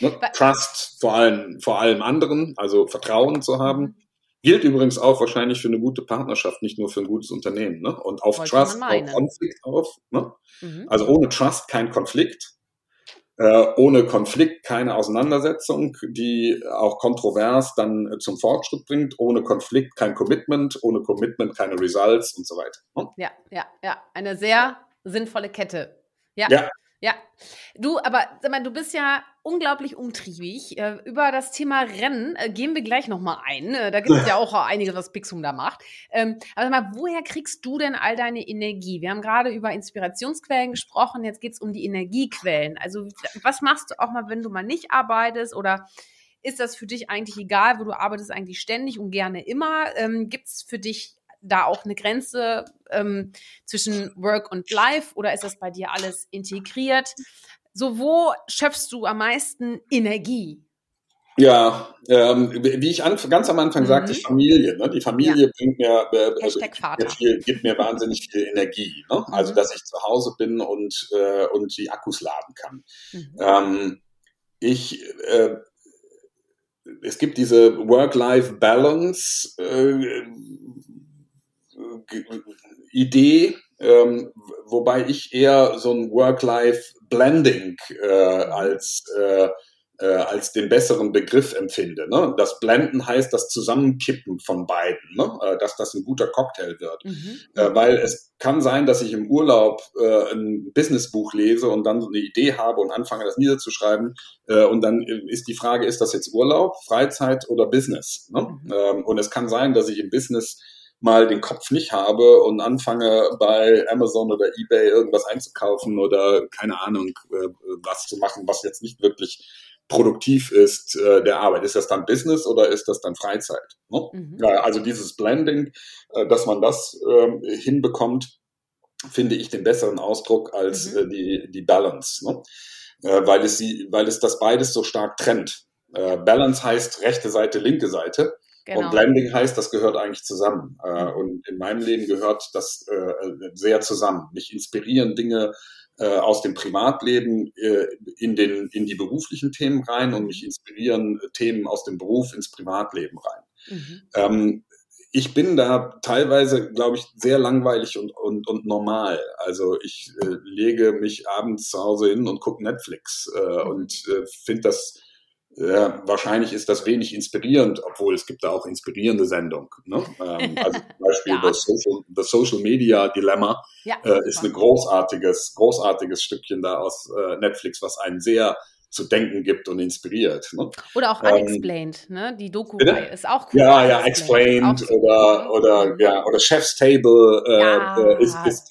Ne? Trust vor allem, vor allem anderen, also Vertrauen zu haben. Gilt übrigens auch wahrscheinlich für eine gute Partnerschaft, nicht nur für ein gutes Unternehmen. Ne? Und auf Wollte Trust baut Konflikt auf. Ne? Mhm. Also ohne Trust kein Konflikt. Äh, ohne Konflikt keine Auseinandersetzung, die auch kontrovers dann äh, zum Fortschritt bringt. Ohne Konflikt kein Commitment, ohne Commitment keine Results und so weiter. Ne? Ja, ja, ja. Eine sehr sinnvolle Kette. Ja. ja. Ja, du, aber sag mal, du bist ja unglaublich umtriebig. Äh, über das Thema Rennen äh, gehen wir gleich nochmal ein. Äh, da gibt es ja auch einiges, was Pixum da macht. Ähm, aber sag mal, woher kriegst du denn all deine Energie? Wir haben gerade über Inspirationsquellen gesprochen, jetzt geht es um die Energiequellen. Also was machst du auch mal, wenn du mal nicht arbeitest oder ist das für dich eigentlich egal, wo du arbeitest eigentlich ständig und gerne immer? Ähm, gibt es für dich da auch eine Grenze ähm, zwischen Work und Life oder ist das bei dir alles integriert? So, wo schöpfst du am meisten Energie? Ja, ähm, wie ich an, ganz am Anfang mhm. sagte, Familie. Ne? Die Familie ja. bringt mir, äh, also, viel, gibt mir wahnsinnig viel Energie. Ne? Also, mhm. Also, dass ich zu Hause bin und, äh, und die Akkus laden kann. Mhm. Ähm, ich, äh, es gibt diese Work-Life-Balance, äh, Idee, ähm, wobei ich eher so ein Work-Life-Blending äh, als äh, äh, als den besseren Begriff empfinde. Ne? Das Blenden heißt das Zusammenkippen von beiden, ne? äh, dass das ein guter Cocktail wird. Mhm. Äh, weil es kann sein, dass ich im Urlaub äh, ein Businessbuch lese und dann so eine Idee habe und anfange, das niederzuschreiben. Äh, und dann ist die Frage, ist das jetzt Urlaub, Freizeit oder Business? Ne? Mhm. Ähm, und es kann sein, dass ich im Business mal den Kopf nicht habe und anfange bei Amazon oder eBay irgendwas einzukaufen oder keine Ahnung äh, was zu machen, was jetzt nicht wirklich produktiv ist äh, der Arbeit. Ist das dann Business oder ist das dann Freizeit? Ne? Mhm. Ja, also dieses Blending, äh, dass man das äh, hinbekommt, finde ich den besseren Ausdruck als mhm. äh, die, die Balance, ne? äh, weil, es sie, weil es das beides so stark trennt. Äh, Balance heißt rechte Seite, linke Seite. Genau. Und Blending heißt, das gehört eigentlich zusammen. Äh, mhm. und in meinem Leben gehört das äh, sehr zusammen. Mich inspirieren Dinge äh, aus dem Privatleben in, den, in die beruflichen Themen rein und mich inspirieren äh, Themen aus dem Beruf ins Privatleben rein. Mhm. Ähm, ich bin da teilweise, glaube ich, sehr langweilig und, und, und normal. Also ich äh, lege mich abends zu Hause hin und gucke Netflix äh, mhm. und äh, finde das ja, wahrscheinlich ist das wenig inspirierend, obwohl es gibt da auch inspirierende Sendungen. Ne? Ähm, <laughs> also zum Beispiel ja. das, Social, das Social Media Dilemma ja, äh, ist ein großartiges, großartiges Stückchen da aus äh, Netflix, was einen sehr zu denken gibt und inspiriert. Ne? Oder auch ähm, Unexplained, ähm, ne? Die Doku ist auch cool. Ja, ja, Explained, explained oder, oder, ja, oder Chef's Table äh, ja. äh, ist, ist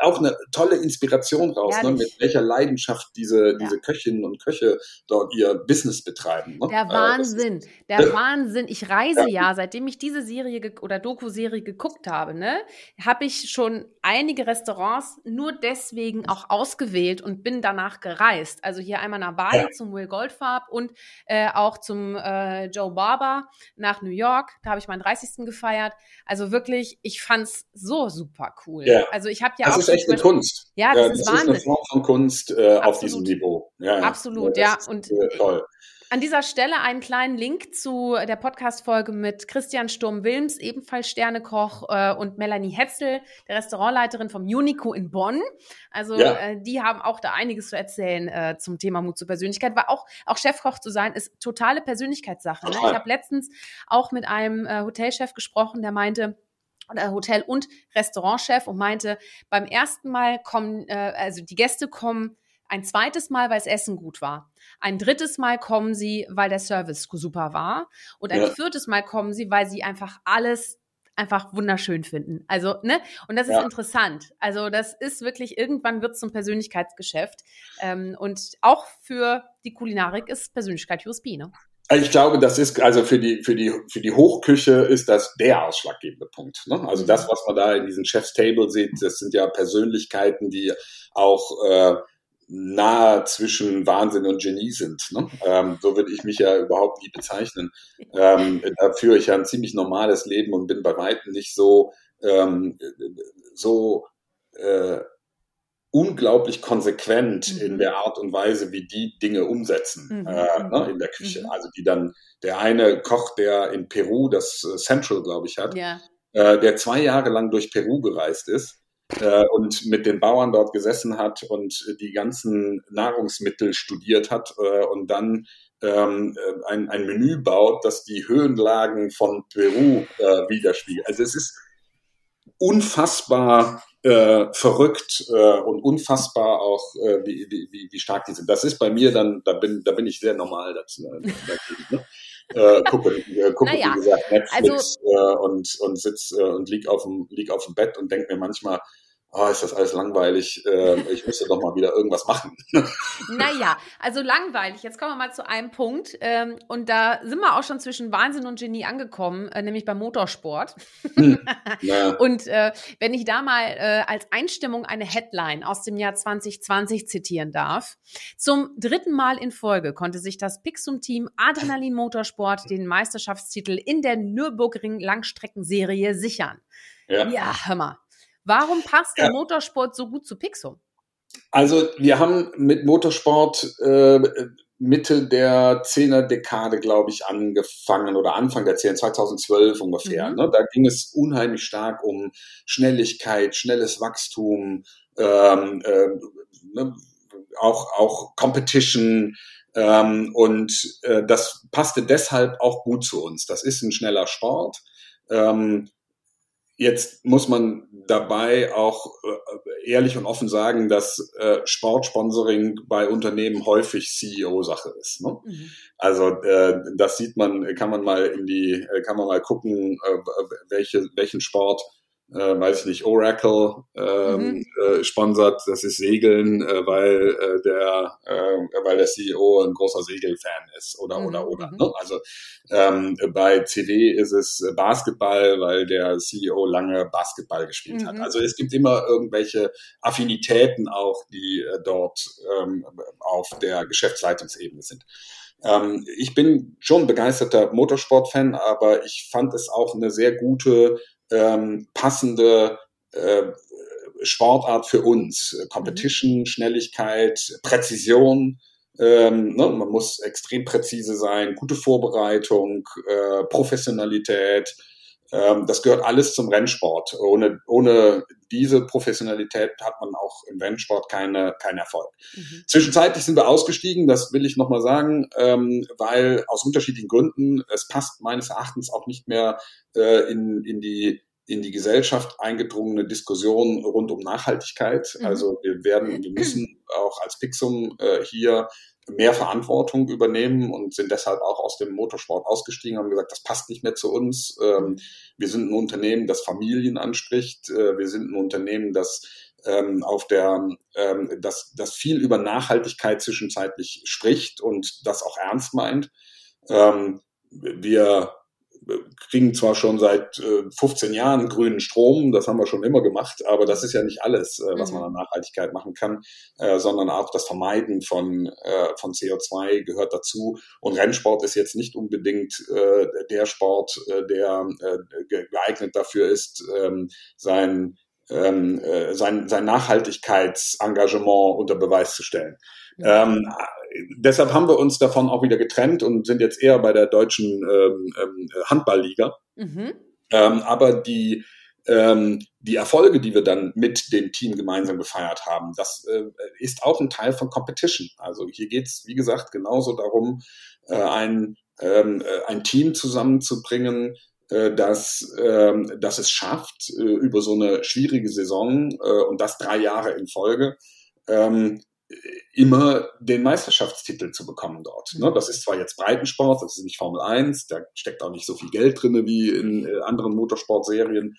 auch eine tolle Inspiration raus, ne? mit welcher Leidenschaft diese, diese Köchinnen und Köche dort ihr Business betreiben. Ne? Der äh, Wahnsinn, ist, der Wahnsinn. Ich reise ja, ja seitdem ich diese Serie oder Doku-Serie geguckt habe, ne, habe ich schon einige Restaurants nur deswegen auch ausgewählt und bin danach gereist. Also hier einmal nach Bali ja. zum Will Goldfarb und äh, auch zum äh, Joe Barber nach New York. Da habe ich meinen 30. gefeiert. Also wirklich, ich fand es so super cool. Ja. Also ich habe ja das auch. Das ist echt eine Kunst. Ja, das, ja, das ist, ist eine Form von Kunst äh, auf diesem Niveau. Ja, Absolut, ja. Und toll. An dieser Stelle einen kleinen Link zu der Podcast-Folge mit Christian Sturm-Wilms, ebenfalls Sternekoch, äh, und Melanie Hetzel, der Restaurantleiterin vom Unico in Bonn. Also ja. äh, die haben auch da einiges zu erzählen äh, zum Thema Mut zur Persönlichkeit. Weil auch, auch Chefkoch zu sein, ist totale Persönlichkeitssache. Ne? Ich habe letztens auch mit einem äh, Hotelchef gesprochen, der meinte, Hotel- und Restaurantchef und meinte, beim ersten Mal kommen, äh, also die Gäste kommen ein zweites Mal, weil das Essen gut war. Ein drittes Mal kommen sie, weil der Service super war. Und ein ja. viertes Mal kommen sie, weil sie einfach alles einfach wunderschön finden. Also, ne? Und das ist ja. interessant. Also, das ist wirklich, irgendwann wird es zum Persönlichkeitsgeschäft. Ähm, und auch für die Kulinarik ist Persönlichkeit USP, ne? Ich glaube, das ist also für die für die für die Hochküche ist das der ausschlaggebende Punkt. Ne? Also mhm. das, was man da in diesen Chef's Table sieht, das sind ja Persönlichkeiten, die auch äh, nahe zwischen Wahnsinn und Genie sind. Ne? Ähm, so würde ich mich ja überhaupt nie bezeichnen. Ähm, da führe ich ja ein ziemlich normales Leben und bin bei weitem nicht so, ähm, so äh, unglaublich konsequent mhm. in der Art und Weise, wie die Dinge umsetzen mhm. äh, ne, in der Küche. Mhm. Also die dann, der eine Koch, der in Peru das äh, Central, glaube ich, hat, ja. äh, der zwei Jahre lang durch Peru gereist ist, äh, und mit den Bauern dort gesessen hat und die ganzen Nahrungsmittel studiert hat äh, und dann ähm, äh, ein, ein Menü baut, das die Höhenlagen von Peru äh, widerspiegelt. Also es ist unfassbar äh, verrückt äh, und unfassbar auch, äh, wie, wie, wie stark die sind. Das ist bei mir dann, da bin, da bin ich sehr normal dazu. Äh, ne? äh, gucke, äh, gucke naja, wie gesagt, Netflix also, äh, und, und sitze äh, und lieg auf dem, lieg auf dem Bett und denke mir manchmal, oh, ist das alles langweilig, äh, ich müsste doch mal wieder irgendwas machen. <laughs> naja, also langweilig. Jetzt kommen wir mal zu einem Punkt. Ähm, und da sind wir auch schon zwischen Wahnsinn und Genie angekommen, äh, nämlich beim Motorsport. Hm, <laughs> ja. Und äh, wenn ich da mal äh, als Einstimmung eine Headline aus dem Jahr 2020 zitieren darf. Zum dritten Mal in Folge konnte sich das Pixum-Team Adrenalin Motorsport den Meisterschaftstitel in der Nürburgring Langstreckenserie sichern. Ja, ja hör mal. Warum passt der. Motorsport so gut zu Pixum? Also wir haben mit Motorsport äh, Mitte der Zehner-Dekade, glaube ich, angefangen oder Anfang der Zehner, 2012 ungefähr. Mhm. Ne? Da ging es unheimlich stark um Schnelligkeit, schnelles Wachstum, ähm, äh, ne? auch, auch Competition. Ähm, und äh, das passte deshalb auch gut zu uns. Das ist ein schneller Sport. Ähm, Jetzt muss man dabei auch äh, ehrlich und offen sagen, dass äh, Sportsponsoring bei Unternehmen häufig CEO-Sache ist. Ne? Mhm. Also äh, das sieht man, kann man mal in die, kann man mal gucken, äh, welche, welchen Sport äh, weiß ich nicht, Oracle ähm, mhm. äh, sponsert, das ist Segeln, äh, weil äh, der äh, weil der CEO ein großer Segelfan ist oder mhm. oder oder. Mhm. Ne? Also ähm, bei CW ist es Basketball, weil der CEO lange Basketball gespielt mhm. hat. Also es gibt immer irgendwelche Affinitäten auch, die äh, dort ähm, auf der Geschäftsleitungsebene sind. Ähm, ich bin schon begeisterter Motorsportfan, aber ich fand es auch eine sehr gute ähm, passende äh, Sportart für uns. Competition, mhm. Schnelligkeit, Präzision. Ähm, ne, man muss extrem präzise sein, gute Vorbereitung, äh, Professionalität. Ähm, das gehört alles zum Rennsport. Ohne, ohne diese Professionalität hat man auch im Rennsport keine, keinen Erfolg. Mhm. Zwischenzeitlich sind wir ausgestiegen, das will ich nochmal sagen, ähm, weil aus unterschiedlichen Gründen, es passt meines Erachtens auch nicht mehr äh, in, in die in die Gesellschaft eingedrungene Diskussion rund um Nachhaltigkeit. Mhm. Also wir werden, wir müssen auch als Pixum äh, hier mehr Verantwortung übernehmen und sind deshalb auch aus dem Motorsport ausgestiegen, haben gesagt, das passt nicht mehr zu uns. Ähm, wir sind ein Unternehmen, das Familien anspricht. Äh, wir sind ein Unternehmen, das ähm, auf der, ähm, das, das viel über Nachhaltigkeit zwischenzeitlich spricht und das auch ernst meint. Wir kriegen zwar schon seit äh, 15 Jahren grünen Strom, das haben wir schon immer gemacht, aber das ist ja nicht alles, äh, was man mhm. an Nachhaltigkeit machen kann, äh, sondern auch das Vermeiden von, äh, von CO2 gehört dazu. Und Rennsport ist jetzt nicht unbedingt äh, der Sport, äh, der äh, geeignet dafür ist, ähm, sein ähm, äh, sein, sein Nachhaltigkeitsengagement unter Beweis zu stellen. Ähm, deshalb haben wir uns davon auch wieder getrennt und sind jetzt eher bei der deutschen ähm, ähm, Handballliga. Mhm. Ähm, aber die, ähm, die Erfolge, die wir dann mit dem Team gemeinsam gefeiert haben, das äh, ist auch ein Teil von Competition. Also hier geht's wie gesagt, genauso darum, äh, ein, ähm, äh, ein Team zusammenzubringen, dass, ähm, dass es schafft, äh, über so eine schwierige Saison äh, und das drei Jahre in Folge, ähm, immer den Meisterschaftstitel zu bekommen dort. Ne? Das ist zwar jetzt Breitensport, das ist nicht Formel 1, da steckt auch nicht so viel Geld drin wie in äh, anderen Motorsportserien,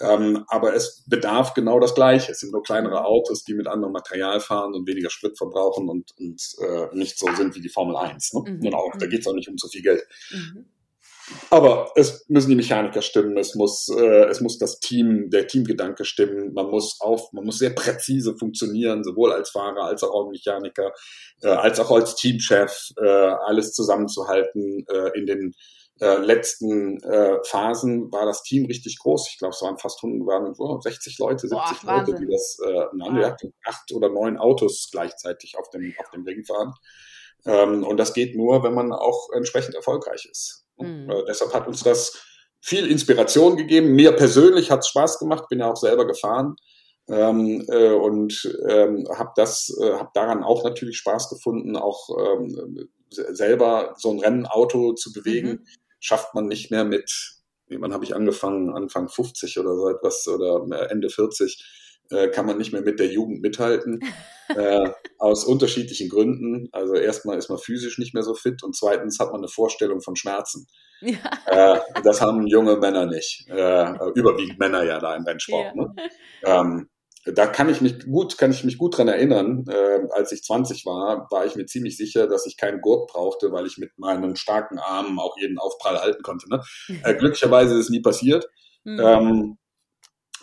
ähm, aber es bedarf genau das Gleiche. Es sind nur kleinere Autos, die mit anderem Material fahren und weniger Sprit verbrauchen und, und äh, nicht so sind wie die Formel 1. Ne? Mhm. Und auch, da geht es auch nicht um so viel Geld. Mhm. Aber es müssen die Mechaniker stimmen, es muss, äh, es muss das Team, der Teamgedanke stimmen, man muss auf, man muss sehr präzise funktionieren, sowohl als Fahrer als auch als Mechaniker, äh, als auch als Teamchef, äh, alles zusammenzuhalten. Äh, in den äh, letzten äh, Phasen war das Team richtig groß. Ich glaube, es waren fast 100, waren oh, 60 Leute, 70 Boah, Leute, die das, äh, nein, wir hatten acht oder neun Autos gleichzeitig auf dem, auf dem Ring fahren. Ähm, und das geht nur, wenn man auch entsprechend erfolgreich ist. Mhm. Äh, deshalb hat uns das viel Inspiration gegeben. Mir persönlich hat es Spaß gemacht, bin ja auch selber gefahren ähm, äh, und ähm, habe das, äh, habe daran auch natürlich Spaß gefunden, auch ähm, selber so ein Rennauto zu bewegen. Mhm. Schafft man nicht mehr mit, wann habe ich angefangen, Anfang 50 oder so etwas oder äh, Ende 40 äh, kann man nicht mehr mit der Jugend mithalten. <laughs> äh, aus unterschiedlichen Gründen. Also erstmal ist man physisch nicht mehr so fit und zweitens hat man eine Vorstellung von Schmerzen. Ja. Äh, das haben junge Männer nicht. Äh, überwiegend Männer ja da im Rennsport. Ja. Ne? Ähm, da kann ich mich gut, kann ich mich gut dran erinnern. Äh, als ich 20 war, war ich mir ziemlich sicher, dass ich keinen Gurt brauchte, weil ich mit meinen starken Armen auch jeden Aufprall halten konnte. Ne? Äh, glücklicherweise ist es nie passiert. Mhm. Ähm,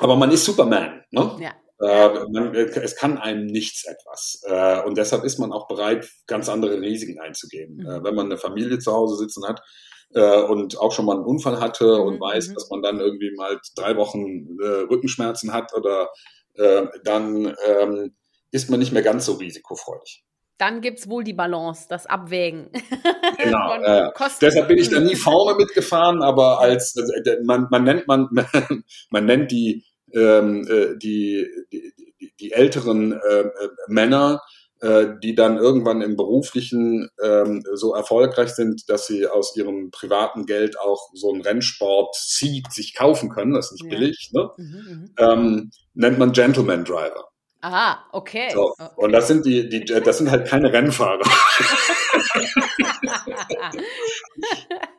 aber man ist Superman. Ne? Ja. Äh, man, es kann einem nichts etwas. Äh, und deshalb ist man auch bereit, ganz andere Risiken einzugehen. Mhm. Äh, wenn man eine Familie zu Hause sitzen hat äh, und auch schon mal einen Unfall hatte mhm. und weiß, mhm. dass man dann irgendwie mal drei Wochen äh, Rückenschmerzen hat oder äh, dann ähm, ist man nicht mehr ganz so risikofreudig. dann gibt es wohl die Balance, das Abwägen. <laughs> Genau. Äh, deshalb bin ich da nie vorne mitgefahren, aber als äh, man, man nennt man <laughs> man nennt die ähm, äh, die, die, die, älteren äh, Männer äh, die dann irgendwann im beruflichen ähm, so erfolgreich sind, dass sie aus ihrem privaten Geld auch so einen Rennsport-Seat sich kaufen können, das ist nicht ja. billig, ne? Mhm, mhm, ähm, nennt man Gentleman Driver. Aha, okay. So. okay. Und das sind die, die, das sind halt keine Rennfahrer. <laughs>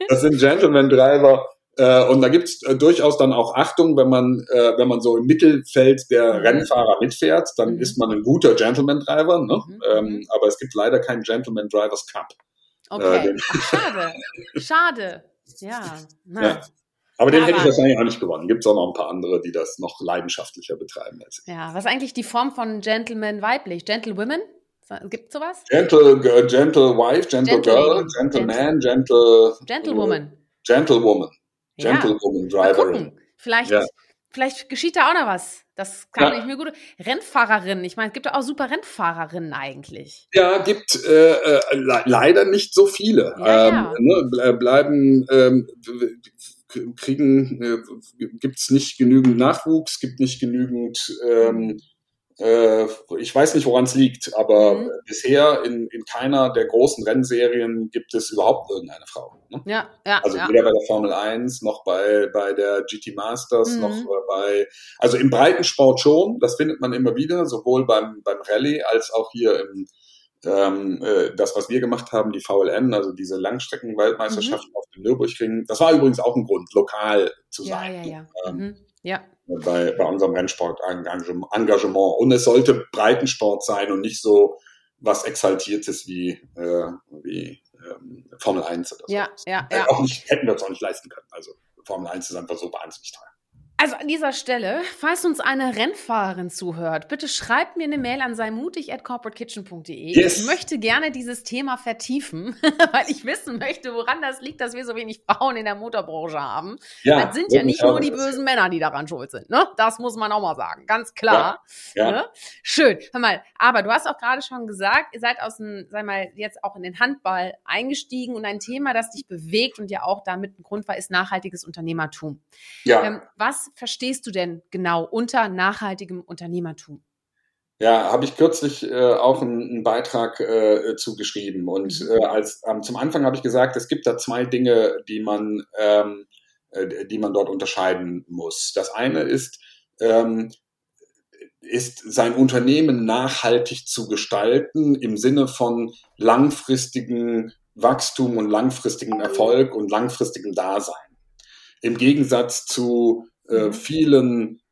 das sind Gentleman Driver, äh, und da gibt's äh, durchaus dann auch Achtung, wenn man, äh, wenn man so im Mittelfeld der mhm. Rennfahrer mitfährt, dann mhm. ist man ein guter Gentleman-Driver. Ne? Mhm. Ähm, mhm. aber es gibt leider keinen Gentleman Drivers Cup. Okay, äh, schade. Schade. Ja. ja. Aber den hätte ich wahrscheinlich auch nicht gewonnen. Gibt es auch noch ein paar andere, die das noch leidenschaftlicher betreiben als ich. Ja, was ist eigentlich die Form von Gentleman weiblich? Gentlewomen? Gibt es sowas? Gentle, gentle Wife, Gentle, gentle Girl, Gentleman, Gentle... Gentlewoman. Gentlewoman. Gentlewoman ja. Driverin. Vielleicht, ja. vielleicht geschieht da auch noch was. Das kann ja. ich mir gut. Rennfahrerinnen, ich meine, es gibt ja auch super Rennfahrerinnen eigentlich. Ja, gibt äh, äh, le leider nicht so viele. Ja, ähm, ne, bleiben, ähm, kriegen, äh, gibt es nicht genügend Nachwuchs, gibt nicht genügend ähm, äh, ich weiß nicht, woran es liegt, aber mhm. bisher in, in keiner der großen Rennserien gibt es überhaupt irgendeine Frau. Ne? Ja, ja. Also ja. weder bei der Formel 1 noch bei, bei der GT Masters mhm. noch bei, also im Breitensport schon, das findet man immer wieder, sowohl beim, beim Rallye als auch hier im, ähm, äh, das, was wir gemacht haben, die VLN, also diese Langstreckenweltmeisterschaft mhm. auf dem Nürburgring, das war übrigens auch ein Grund, lokal zu sein. Ja, ja, ja. Ähm, mhm. ja bei, bei unserem Rennsport-Engagement. Und es sollte Breitensport sein und nicht so was Exaltiertes wie, äh, wie ähm, Formel 1 oder so. Ja, ja, ja. Auch nicht, hätten wir uns auch nicht leisten können. Also Formel 1 ist einfach so wahnsinnig teuer. Also an dieser Stelle, falls uns eine Rennfahrerin zuhört, bitte schreibt mir eine Mail an seimutig@corporatekitchen.de. Yes. Ich möchte gerne dieses Thema vertiefen, <laughs> weil ich wissen möchte, woran das liegt, dass wir so wenig Frauen in der Motorbranche haben. Ja, das sind ja nicht nur die bösen Männer, die daran schuld sind. Ne? Das muss man auch mal sagen, ganz klar. Ja, ja. Ne? Schön. Hör mal, aber du hast auch gerade schon gesagt, ihr seid aus dem, sag mal, jetzt auch in den Handball eingestiegen und ein Thema, das dich bewegt und ja auch damit ein Grund war, ist nachhaltiges Unternehmertum. Ja. Ähm, was verstehst du denn genau unter nachhaltigem Unternehmertum? Ja, habe ich kürzlich äh, auch einen, einen Beitrag äh, zugeschrieben. Und mhm. äh, als ähm, zum Anfang habe ich gesagt, es gibt da zwei Dinge, die man, ähm, äh, die man dort unterscheiden muss. Das eine ist, ähm, ist sein Unternehmen nachhaltig zu gestalten im Sinne von langfristigen Wachstum und langfristigen Erfolg und langfristigem Dasein. Im Gegensatz zu äh, mhm. vielen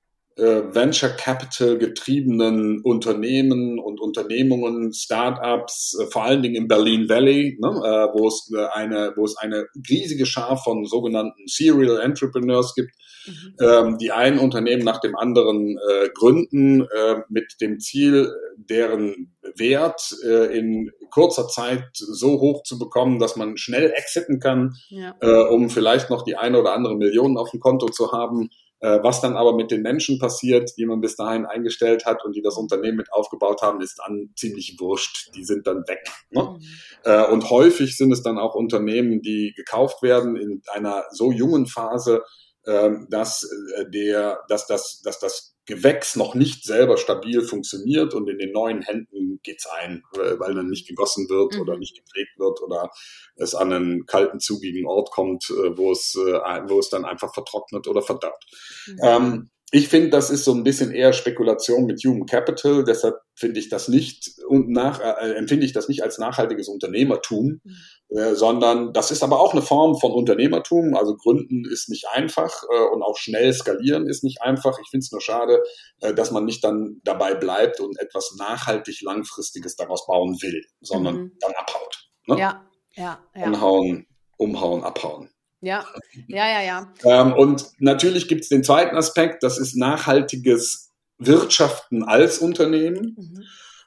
äh, Venture Capital getriebenen Unternehmen und Unternehmungen, Startups, äh, vor allen Dingen im Berlin Valley, ne, äh, wo es äh, eine, wo es eine riesige Schar von sogenannten Serial Entrepreneurs gibt, mhm. ähm, die ein Unternehmen nach dem anderen äh, gründen mit dem Ziel, deren Wert in kurzer Zeit so hoch zu bekommen, dass man schnell exiten kann, ja. um vielleicht noch die eine oder andere Million auf dem Konto zu haben was dann aber mit den Menschen passiert, die man bis dahin eingestellt hat und die das Unternehmen mit aufgebaut haben, ist dann ziemlich wurscht. Die sind dann weg. Ne? Mhm. Äh, und häufig sind es dann auch Unternehmen, die gekauft werden in einer so jungen Phase, ähm, dass äh, der, dass das, dass das Gewächs noch nicht selber stabil funktioniert und in den neuen Händen geht's ein, weil dann nicht gegossen wird mhm. oder nicht gepflegt wird oder es an einen kalten, zugigen Ort kommt, äh, wo es, äh, wo es dann einfach vertrocknet oder verdaut. Mhm. Ähm, ich finde, das ist so ein bisschen eher Spekulation mit Human Capital. Deshalb finde ich das nicht und nach, äh, empfinde ich das nicht als nachhaltiges Unternehmertum, mhm. äh, sondern das ist aber auch eine Form von Unternehmertum. Also Gründen ist nicht einfach äh, und auch schnell skalieren ist nicht einfach. Ich finde es nur schade, äh, dass man nicht dann dabei bleibt und etwas nachhaltig langfristiges daraus bauen will, sondern mhm. dann abhaut. Ne? Ja, ja, ja. Umhauen, umhauen, abhauen. Ja, ja, ja, ja. Ähm, und natürlich gibt es den zweiten Aspekt, das ist nachhaltiges Wirtschaften als Unternehmen. Mhm.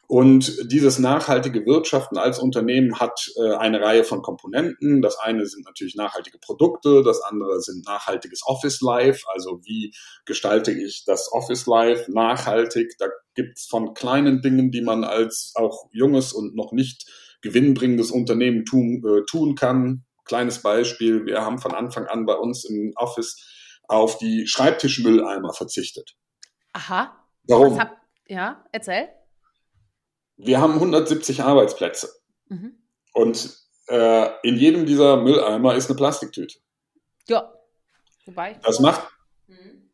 Und dieses nachhaltige Wirtschaften als Unternehmen hat äh, eine Reihe von Komponenten. Das eine sind natürlich nachhaltige Produkte, das andere sind nachhaltiges Office Life, also wie gestalte ich das Office Life nachhaltig. Da gibt's von kleinen Dingen, die man als auch junges und noch nicht gewinnbringendes Unternehmen tun, äh, tun kann. Kleines Beispiel, wir haben von Anfang an bei uns im Office auf die Schreibtischmülleimer verzichtet. Aha. Warum? Hab, ja, erzähl wir haben 170 Arbeitsplätze. Mhm. Und äh, in jedem dieser Mülleimer ist eine Plastiktüte. Ja. Wobei. Das macht. Mhm.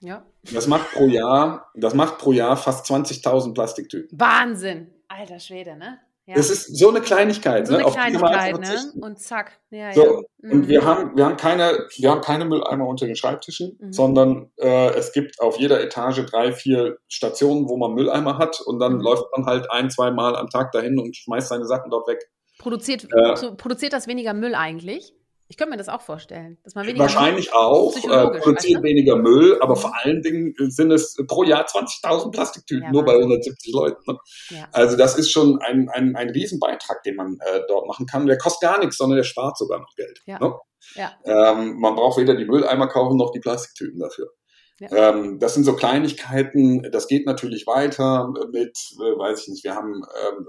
Ja. Das macht pro Jahr, das macht pro Jahr fast 20.000 Plastiktüten. Wahnsinn. Alter Schwede, ne? Ja. Das ist so eine Kleinigkeit. So eine ne? Kleinigkeit, ne? Und zack. Ja, so, ja. Mhm. Und wir haben, wir haben keine, wir haben keine Mülleimer unter den Schreibtischen, mhm. sondern äh, es gibt auf jeder Etage drei, vier Stationen, wo man Mülleimer hat und dann mhm. läuft man halt ein, zwei Mal am Tag dahin und schmeißt seine Sachen dort weg. Produziert, äh, produziert das weniger Müll eigentlich? Ich könnte mir das auch vorstellen, dass man weniger wahrscheinlich auch äh, produziert weniger Müll, aber mhm. vor allen Dingen sind es pro Jahr 20.000 Plastiktüten ja, nur bei 170 Leuten. Ne? Ja. Also das ist schon ein, ein, ein Riesenbeitrag, den man äh, dort machen kann. Der kostet gar nichts, sondern der spart sogar noch Geld. Ja. Ne? Ähm, man braucht weder die Mülleimer kaufen noch die Plastiktüten dafür. Ja. Ähm, das sind so Kleinigkeiten. Das geht natürlich weiter mit, äh, weiß ich nicht, wir haben ähm,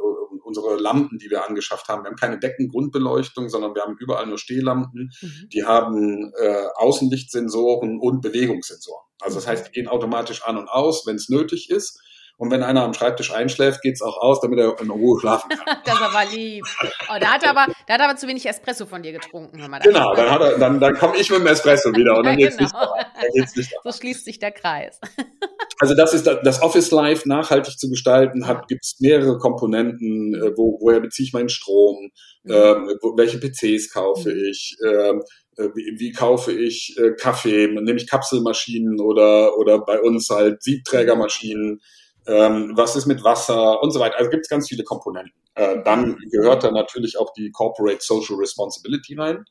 unsere Lampen, die wir angeschafft haben. Wir haben keine Deckengrundbeleuchtung, sondern wir haben überall nur Stehlampen. Mhm. Die haben äh, Außenlichtsensoren und Bewegungssensoren. Also das heißt, die gehen automatisch an und aus, wenn es nötig ist. Und wenn einer am Schreibtisch einschläft, geht's auch aus, damit er in Ruhe schlafen kann. <laughs> das ist aber lieb. Oh, da hat er aber, da hat er aber zu wenig Espresso von dir getrunken. genau, dann, hat er, dann, dann komme ich mit dem Espresso wieder und dann, ja, <laughs> geht's genau. nicht, dann geht's nicht. So schließt sich der Kreis. <laughs> Also das ist das Office Life nachhaltig zu gestalten, hat gibt's mehrere Komponenten, äh, wo, woher beziehe ich meinen Strom, mhm. ähm, welche PCs kaufe mhm. ich, ähm, äh, wie, wie kaufe ich äh, Kaffee, nehme ich Kapselmaschinen oder, oder bei uns halt Siebträgermaschinen, ähm, was ist mit Wasser und so weiter. Also gibt es ganz viele Komponenten. Äh, dann gehört da natürlich auch die Corporate Social Responsibility rein.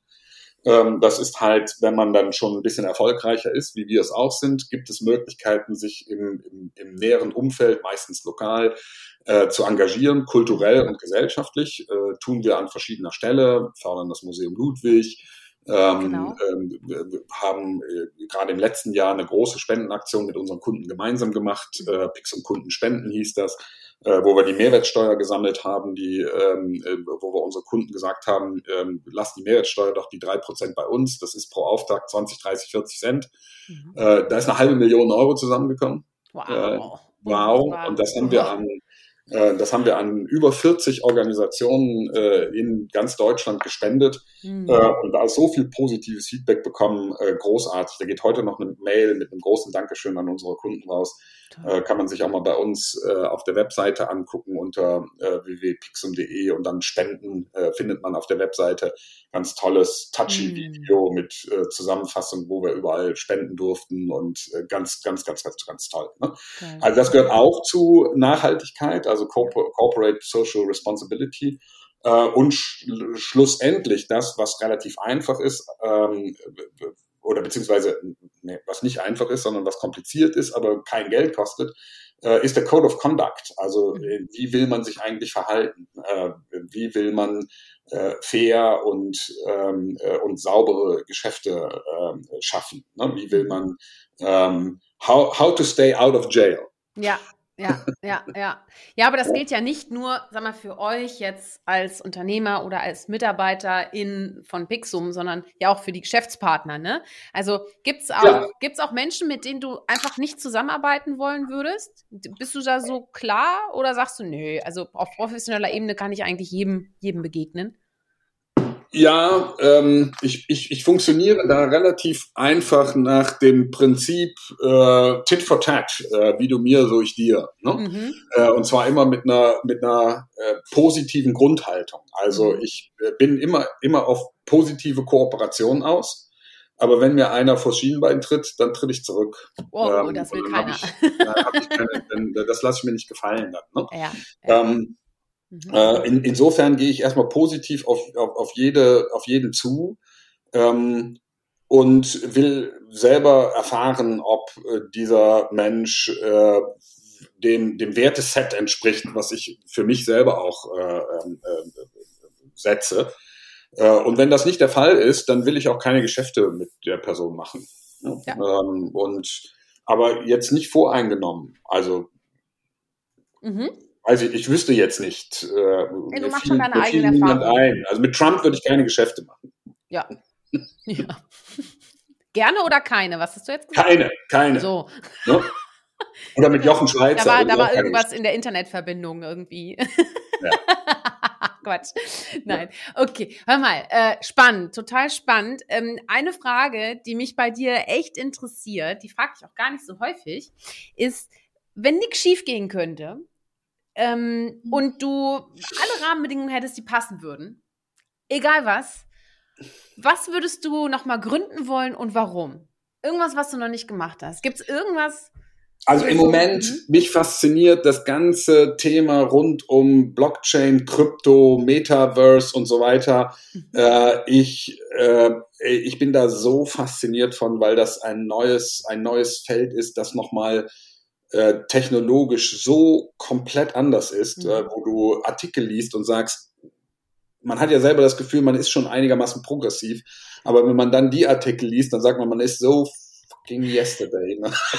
Ähm, das ist halt, wenn man dann schon ein bisschen erfolgreicher ist, wie wir es auch sind, gibt es Möglichkeiten, sich im, im, im näheren Umfeld, meistens lokal, äh, zu engagieren, kulturell und gesellschaftlich. Äh, tun wir an verschiedener Stelle, fördern das Museum Ludwig, ähm, genau. ähm, haben äh, gerade im letzten Jahr eine große Spendenaktion mit unseren Kunden gemeinsam gemacht. Äh, Pix und Kunden spenden hieß das, äh, wo wir die Mehrwertsteuer gesammelt haben, die, ähm, äh, wo wir unsere Kunden gesagt haben, ähm, lasst die Mehrwertsteuer doch die drei Prozent bei uns. Das ist pro Auftrag 20, 30, 40 Cent. Mhm. Äh, da ist eine halbe Million Euro zusammengekommen. Wow. Äh, wow. Und das haben wir an äh, das haben wir an über 40 Organisationen äh, in ganz Deutschland gespendet mhm. äh, und da so viel positives Feedback bekommen, äh, großartig. Da geht heute noch eine Mail mit einem großen Dankeschön an unsere Kunden raus. Äh, kann man sich auch mal bei uns äh, auf der Webseite angucken unter äh, www.pixum.de und dann Spenden äh, findet man auf der Webseite ganz tolles touchy Video mm. mit äh, Zusammenfassung, wo wir überall spenden durften und äh, ganz, ganz, ganz, ganz, ganz toll. Ne? Also das gehört auch zu Nachhaltigkeit, also Corporate Social Responsibility. Äh, und sch schlussendlich das, was relativ einfach ist, ähm, oder beziehungsweise nee, was nicht einfach ist, sondern was kompliziert ist, aber kein Geld kostet, äh, ist der Code of Conduct. Also mhm. äh, wie will man sich eigentlich verhalten? Äh, wie will man äh, fair und, ähm, äh, und saubere Geschäfte äh, schaffen? Ne? Wie will man ähm, how, how to stay out of jail? Ja, ja, ja, ja. Ja, aber das gilt ja nicht nur, sag mal, für euch jetzt als Unternehmer oder als Mitarbeiter in, von Pixum, sondern ja auch für die Geschäftspartner, ne? Also gibt's auch, ja. gibt's auch Menschen, mit denen du einfach nicht zusammenarbeiten wollen würdest? Bist du da so klar oder sagst du, nö, also auf professioneller Ebene kann ich eigentlich jedem, jedem begegnen? Ja, ähm, ich, ich, ich funktioniere da relativ einfach nach dem Prinzip äh, Tit for Tat, äh, wie du mir, so ich dir. Ne? Mhm. Äh, und zwar immer mit einer, mit einer äh, positiven Grundhaltung. Also mhm. ich äh, bin immer, immer auf positive Kooperation aus. Aber wenn mir einer vor Schienenbein tritt, dann tritt ich zurück. Oh, ähm, das will keiner. Ich, ich keine, dann, das lasse ich mir nicht gefallen. Dann, ne? ja, ja. Ähm, Mhm. Äh, in, insofern gehe ich erstmal positiv auf, auf, auf, jede, auf jeden zu ähm, und will selber erfahren, ob äh, dieser Mensch äh, dem, dem Werteset entspricht, was ich für mich selber auch äh, ähm, äh, setze. Und wenn das nicht der Fall ist, dann will ich auch keine Geschäfte mit der Person machen. Ja. Ähm, und aber jetzt nicht voreingenommen. Also mhm. Also ich wüsste jetzt nicht. Äh, nee, du machst schon deine eigene Erfahrung. Ein. Also mit Trump würde ich keine Geschäfte machen. Ja. <laughs> ja. Gerne oder keine? Was hast du jetzt gesagt? Keine, keine. So. Ne? Oder mit Jochen Schweizer. Da war, da war irgendwas in der Internetverbindung irgendwie. Ja. <laughs> Quatsch. Nein. Okay, hör mal. Äh, spannend, total spannend. Ähm, eine Frage, die mich bei dir echt interessiert, die frage ich auch gar nicht so häufig, ist, wenn nichts schief gehen könnte ähm, mhm. und du alle Rahmenbedingungen hättest, die passen würden, egal was, was würdest du nochmal gründen wollen und warum? Irgendwas, was du noch nicht gemacht hast. Gibt es irgendwas? Also im Moment, mhm. mich fasziniert das ganze Thema rund um Blockchain, Krypto, Metaverse und so weiter. Mhm. Äh, ich, äh, ich bin da so fasziniert von, weil das ein neues, ein neues Feld ist, das nochmal äh, technologisch so komplett anders ist, mhm. äh, wo du Artikel liest und sagst, man hat ja selber das Gefühl, man ist schon einigermaßen progressiv, aber wenn man dann die Artikel liest, dann sagt man, man ist so fucking yesterday. Ne? <laughs>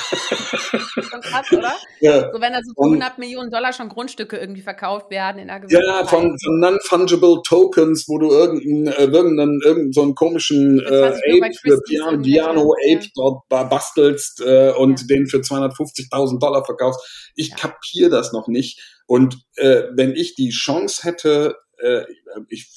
Schon krass, oder? Ja. So wenn da so 100 Millionen Dollar schon Grundstücke irgendwie verkauft werden in einer gewissen Ja, von, von non-fungible Tokens, wo du irgendeinen, äh, irgendeinen, irgendeinen so einen komischen äh, Ape, Piano, Piano Ape dort bastelst äh, und ja. den für 250.000 Dollar verkaufst. Ich ja. kapiere das noch nicht. Und äh, wenn ich die Chance hätte, äh, ich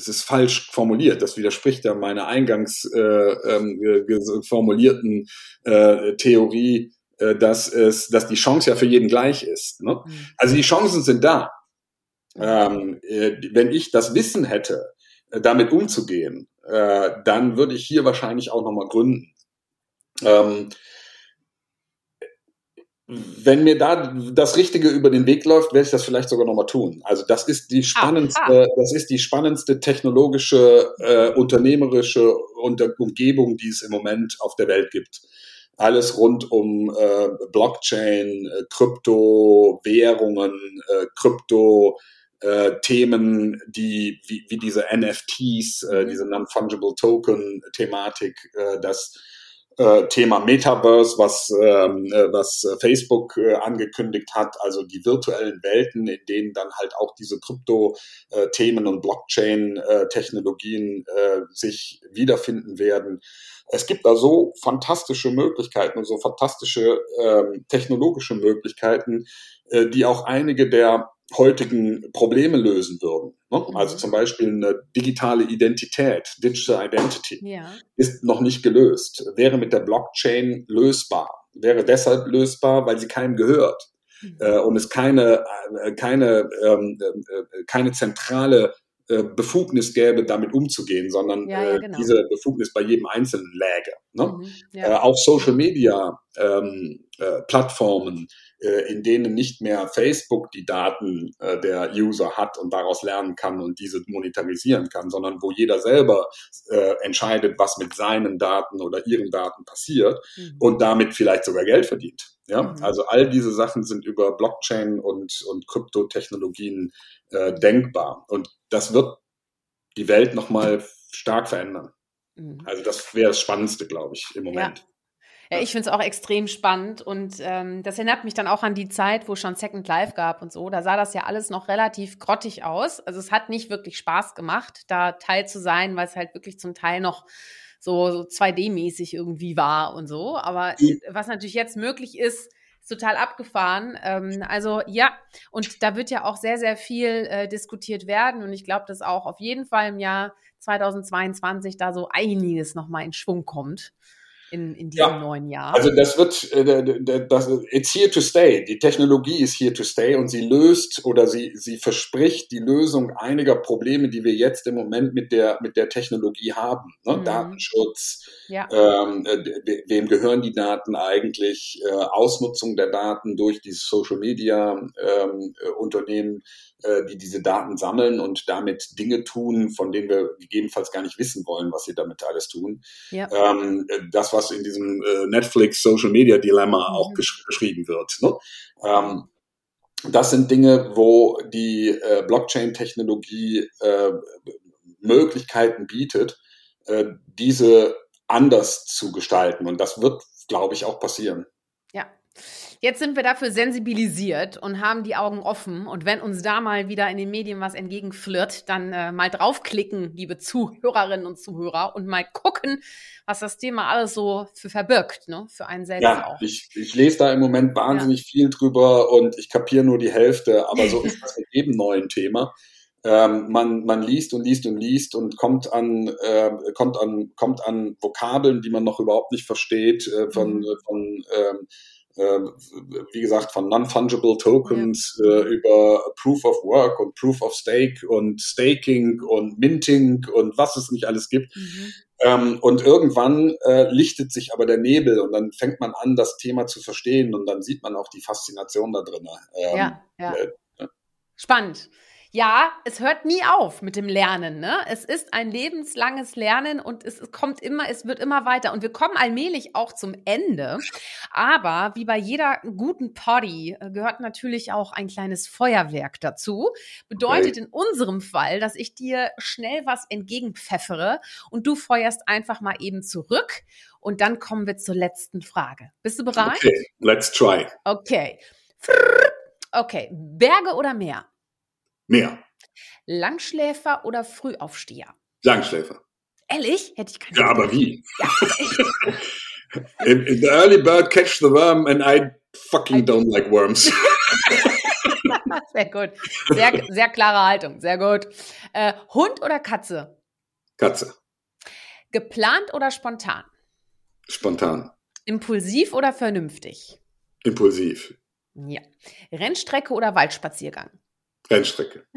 es ist falsch formuliert. Das widerspricht ja meiner eingangs äh, ähm, formulierten äh, Theorie, äh, dass es, dass die Chance ja für jeden gleich ist. Ne? Mhm. Also die Chancen sind da. Ähm, äh, wenn ich das Wissen hätte, äh, damit umzugehen, äh, dann würde ich hier wahrscheinlich auch nochmal gründen. Ähm, wenn mir da das Richtige über den Weg läuft, werde ich das vielleicht sogar nochmal tun. Also das ist die spannendste, ah, ah. das ist die spannendste technologische, äh, unternehmerische Umgebung, die es im Moment auf der Welt gibt. Alles rund um äh, Blockchain, äh, Krypto, Währungen, äh, Krypto, äh, Themen, die wie, wie diese NFTs, äh, mhm. diese Non-Fungible Token-Thematik, äh, das äh, Thema Metaverse, was, ähm, äh, was Facebook äh, angekündigt hat, also die virtuellen Welten, in denen dann halt auch diese Krypto-Themen und Blockchain-Technologien äh, sich wiederfinden werden. Es gibt da so fantastische Möglichkeiten und so fantastische ähm, technologische Möglichkeiten, äh, die auch einige der heutigen Probleme lösen würden. Ne? Mhm. Also zum Beispiel eine digitale Identität, Digital Identity, ja. ist noch nicht gelöst. Wäre mit der Blockchain lösbar. Wäre deshalb lösbar, weil sie keinem gehört. Mhm. Äh, und es keine, äh, keine, ähm, äh, keine zentrale äh, Befugnis gäbe, damit umzugehen, sondern ja, ja, genau. diese Befugnis bei jedem Einzelnen läge. Ne? Mhm, auch Social Media ähm, äh, Plattformen, äh, in denen nicht mehr Facebook die Daten äh, der User hat und daraus lernen kann und diese monetarisieren kann, sondern wo jeder selber entscheidet, was mit seinen Daten oder ihren Daten passiert mhm. und damit vielleicht sogar Geld verdient. Ja, mhm. also all diese Sachen sind über Blockchain und, und Kryptotechnologien äh, denkbar. Und das wird die Welt nochmal stark verändern. Mhm. Also das wäre das Spannendste, glaube ich, im Moment. Ja. Ja, ich finde es auch extrem spannend und ähm, das erinnert mich dann auch an die Zeit, wo schon Second Life gab und so. Da sah das ja alles noch relativ grottig aus. Also es hat nicht wirklich Spaß gemacht, da Teil zu sein, weil es halt wirklich zum Teil noch so, so 2D-mäßig irgendwie war und so. Aber was natürlich jetzt möglich ist, total abgefahren. Ähm, also ja, und da wird ja auch sehr, sehr viel äh, diskutiert werden. Und ich glaube, dass auch auf jeden Fall im Jahr 2022 da so einiges nochmal in Schwung kommt in, in diesem ja, neuen Jahr? Also das wird, äh, das, it's here to stay. Die Technologie ist here to stay und sie löst oder sie, sie verspricht die Lösung einiger Probleme, die wir jetzt im Moment mit der, mit der Technologie haben. Ne? Mhm. Datenschutz, ja. ähm, äh, wem gehören die Daten eigentlich, äh, Ausnutzung der Daten durch die Social Media ähm, äh, Unternehmen, äh, die diese Daten sammeln und damit Dinge tun, von denen wir gegebenenfalls gar nicht wissen wollen, was sie damit alles tun. Ja. Ähm, das, was was in diesem äh, Netflix Social Media Dilemma mhm. auch gesch geschrieben wird. Ne? Ähm, das sind Dinge, wo die äh, Blockchain-Technologie äh, Möglichkeiten bietet, äh, diese anders zu gestalten. Und das wird, glaube ich, auch passieren. Ja. Jetzt sind wir dafür sensibilisiert und haben die Augen offen. Und wenn uns da mal wieder in den Medien was entgegenflirrt, dann äh, mal draufklicken, liebe Zuhörerinnen und Zuhörer, und mal gucken, was das Thema alles so für verbirgt, ne? Für einen selbst ja, auch. Ich, ich lese da im Moment wahnsinnig ja. viel drüber und ich kapiere nur die Hälfte, aber so ist das mit <laughs> jedem neuen Thema. Ähm, man, man liest und liest und liest und kommt an, äh, kommt an, kommt an Vokabeln, die man noch überhaupt nicht versteht, äh, von, mhm. von ähm, äh, wie gesagt, von Non-Fungible Tokens ja. äh, über Proof of Work und Proof of Stake und Staking und Minting und was es nicht alles gibt. Mhm. Ähm, und irgendwann äh, lichtet sich aber der Nebel und dann fängt man an, das Thema zu verstehen und dann sieht man auch die Faszination da drin. Ähm, ja, ja. Äh, Spannend ja, es hört nie auf mit dem Lernen. Ne? Es ist ein lebenslanges Lernen und es, kommt immer, es wird immer weiter. Und wir kommen allmählich auch zum Ende. Aber wie bei jeder guten Party äh, gehört natürlich auch ein kleines Feuerwerk dazu. Bedeutet okay. in unserem Fall, dass ich dir schnell was entgegenpfeffere und du feuerst einfach mal eben zurück. Und dann kommen wir zur letzten Frage. Bist du bereit? Okay, let's try. Okay. Okay, Berge oder Meer? Mehr. Langschläfer oder Frühaufsteher? Langschläfer. Ehrlich? Hätte ich keine Ja, aber wie? Ja. <laughs> in, in the early bird catch the worm and I fucking don't like worms. <laughs> sehr gut. Sehr, sehr klare Haltung. Sehr gut. Äh, Hund oder Katze? Katze. Geplant oder spontan? Spontan. Impulsiv oder vernünftig? Impulsiv. Ja. Rennstrecke oder Waldspaziergang? Rennstrecke. <laughs>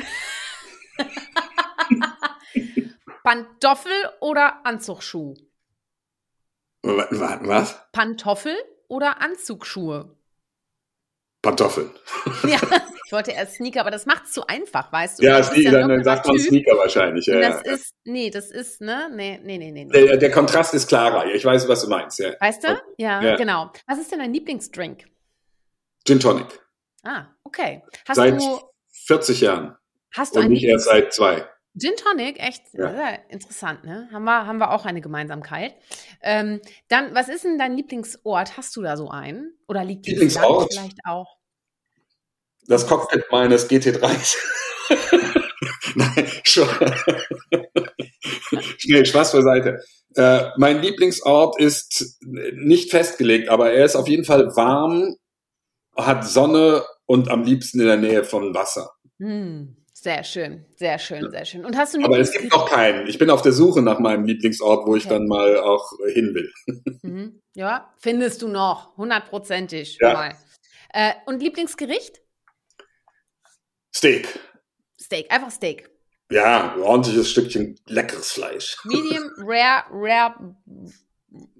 Pantoffel oder Anzugsschuh? Was? Pantoffel oder Anzugsschuhe? Pantoffeln. <laughs> Ja, ich wollte erst Sneaker, aber das macht es zu einfach, weißt du? Ja, Sneaker, ja dann sagt man Sneaker wahrscheinlich. Ja, das ja. ist, nee, das ist, ne, nee, nee, nee, nee. Der, der, Kontrast ist klarer. Ich weiß, was du meinst, ja. Weißt du? Ja, ja, genau. Was ist denn dein Lieblingsdrink? Gin Tonic. Ah, okay. Hast Seit du 40 Jahren. Hast du Und nicht erst seit zwei. Gin Tonic, echt ja. interessant, ne? Haben wir, haben wir auch eine Gemeinsamkeit. Ähm, dann, was ist denn dein Lieblingsort? Hast du da so einen? Oder liegt Lieblingsort vielleicht auch? Das Cockpit meines GT3. <laughs> Nein, schon. <laughs> Schnell, Spaß beiseite. Äh, mein Lieblingsort ist nicht festgelegt, aber er ist auf jeden Fall warm, hat Sonne und am liebsten in der Nähe vom Wasser. Hm, sehr schön, sehr schön, sehr schön. Und hast du Aber es gibt noch keinen. Ich bin auf der Suche nach meinem Lieblingsort, wo okay. ich dann mal auch hin will. <laughs> Mhm. Ja, findest du noch, hundertprozentig. Ja. Äh, und Lieblingsgericht? Steak. Steak, einfach Steak. Ja, ein ordentliches Stückchen leckeres Fleisch. <laughs> Medium, rare, rare.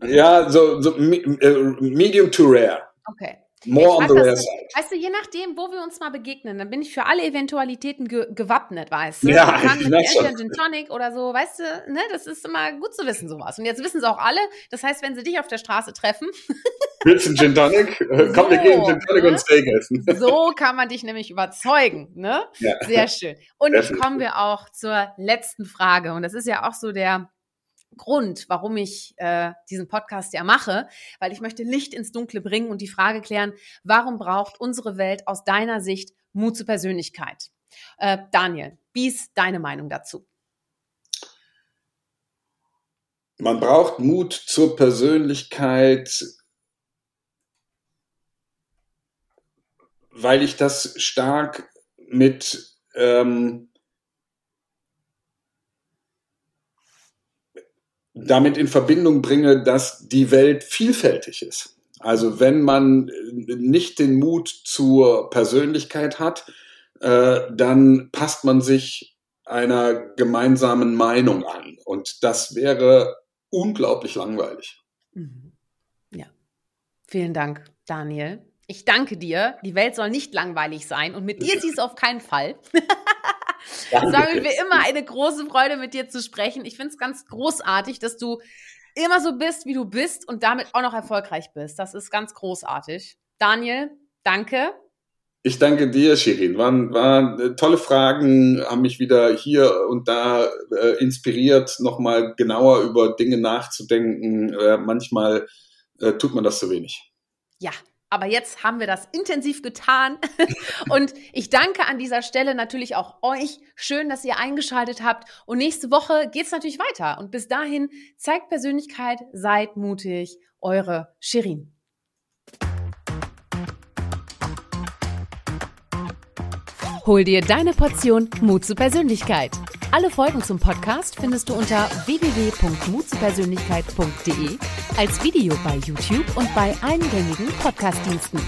Ja, so, so äh, medium to rare. Okay. More on the rare side. Weißt du, je nachdem, wo wir uns mal begegnen, dann bin ich für alle Eventualitäten ge gewappnet, weißt du? Ja, Man <laughs> kann mit entweder Gin Tonic oder so, weißt du, ne? Das ist immer gut zu wissen, sowas. Und jetzt wissen es auch alle. Das heißt, wenn sie dich auf der Straße treffen. <laughs> Willst du einen Gin Tonic? Komm, so, wir gehen Gin Tonic ne? und Steak essen. <laughs> So kann man dich nämlich überzeugen, ne? Ja. Sehr schön. Und jetzt kommen wir auch zur letzten Frage. Und das ist ja auch so der, Grund, warum ich äh, diesen Podcast ja mache, weil ich möchte Licht ins Dunkle bringen und die Frage klären, warum braucht unsere Welt aus deiner Sicht Mut zur Persönlichkeit? Äh, Daniel, wie ist deine Meinung dazu? Man braucht Mut zur Persönlichkeit, weil ich das stark mit ähm, damit in Verbindung bringe, dass die Welt vielfältig ist. Also wenn man nicht den Mut zur Persönlichkeit hat, äh, dann passt man sich einer gemeinsamen Meinung an. Und das wäre unglaublich langweilig. Mhm. Ja. Vielen Dank, Daniel. Ich danke dir. Die Welt soll nicht langweilig sein und mit dir <laughs> ist es auf keinen Fall. <laughs> Es war mir immer eine große Freude, mit dir zu sprechen. Ich finde es ganz großartig, dass du immer so bist, wie du bist und damit auch noch erfolgreich bist. Das ist ganz großartig. Daniel, danke. Ich danke dir, Shirin. Waren, waren äh, tolle Fragen, haben mich wieder hier und da äh, inspiriert, nochmal genauer über Dinge nachzudenken. Äh, manchmal äh, tut man das zu wenig. Ja, aber jetzt haben wir das intensiv getan. <laughs> Und ich danke an dieser Stelle natürlich auch euch. Schön, dass ihr eingeschaltet habt. Und nächste Woche geht es natürlich weiter. Und bis dahin zeigt Persönlichkeit, seid mutig. Eure Shirin. Hol dir deine Portion Mut zur Persönlichkeit. Alle Folgen zum Podcast findest du unter www.mutzupersönlichkeit.de, als Video bei YouTube und bei allen gängigen Podcastdiensten.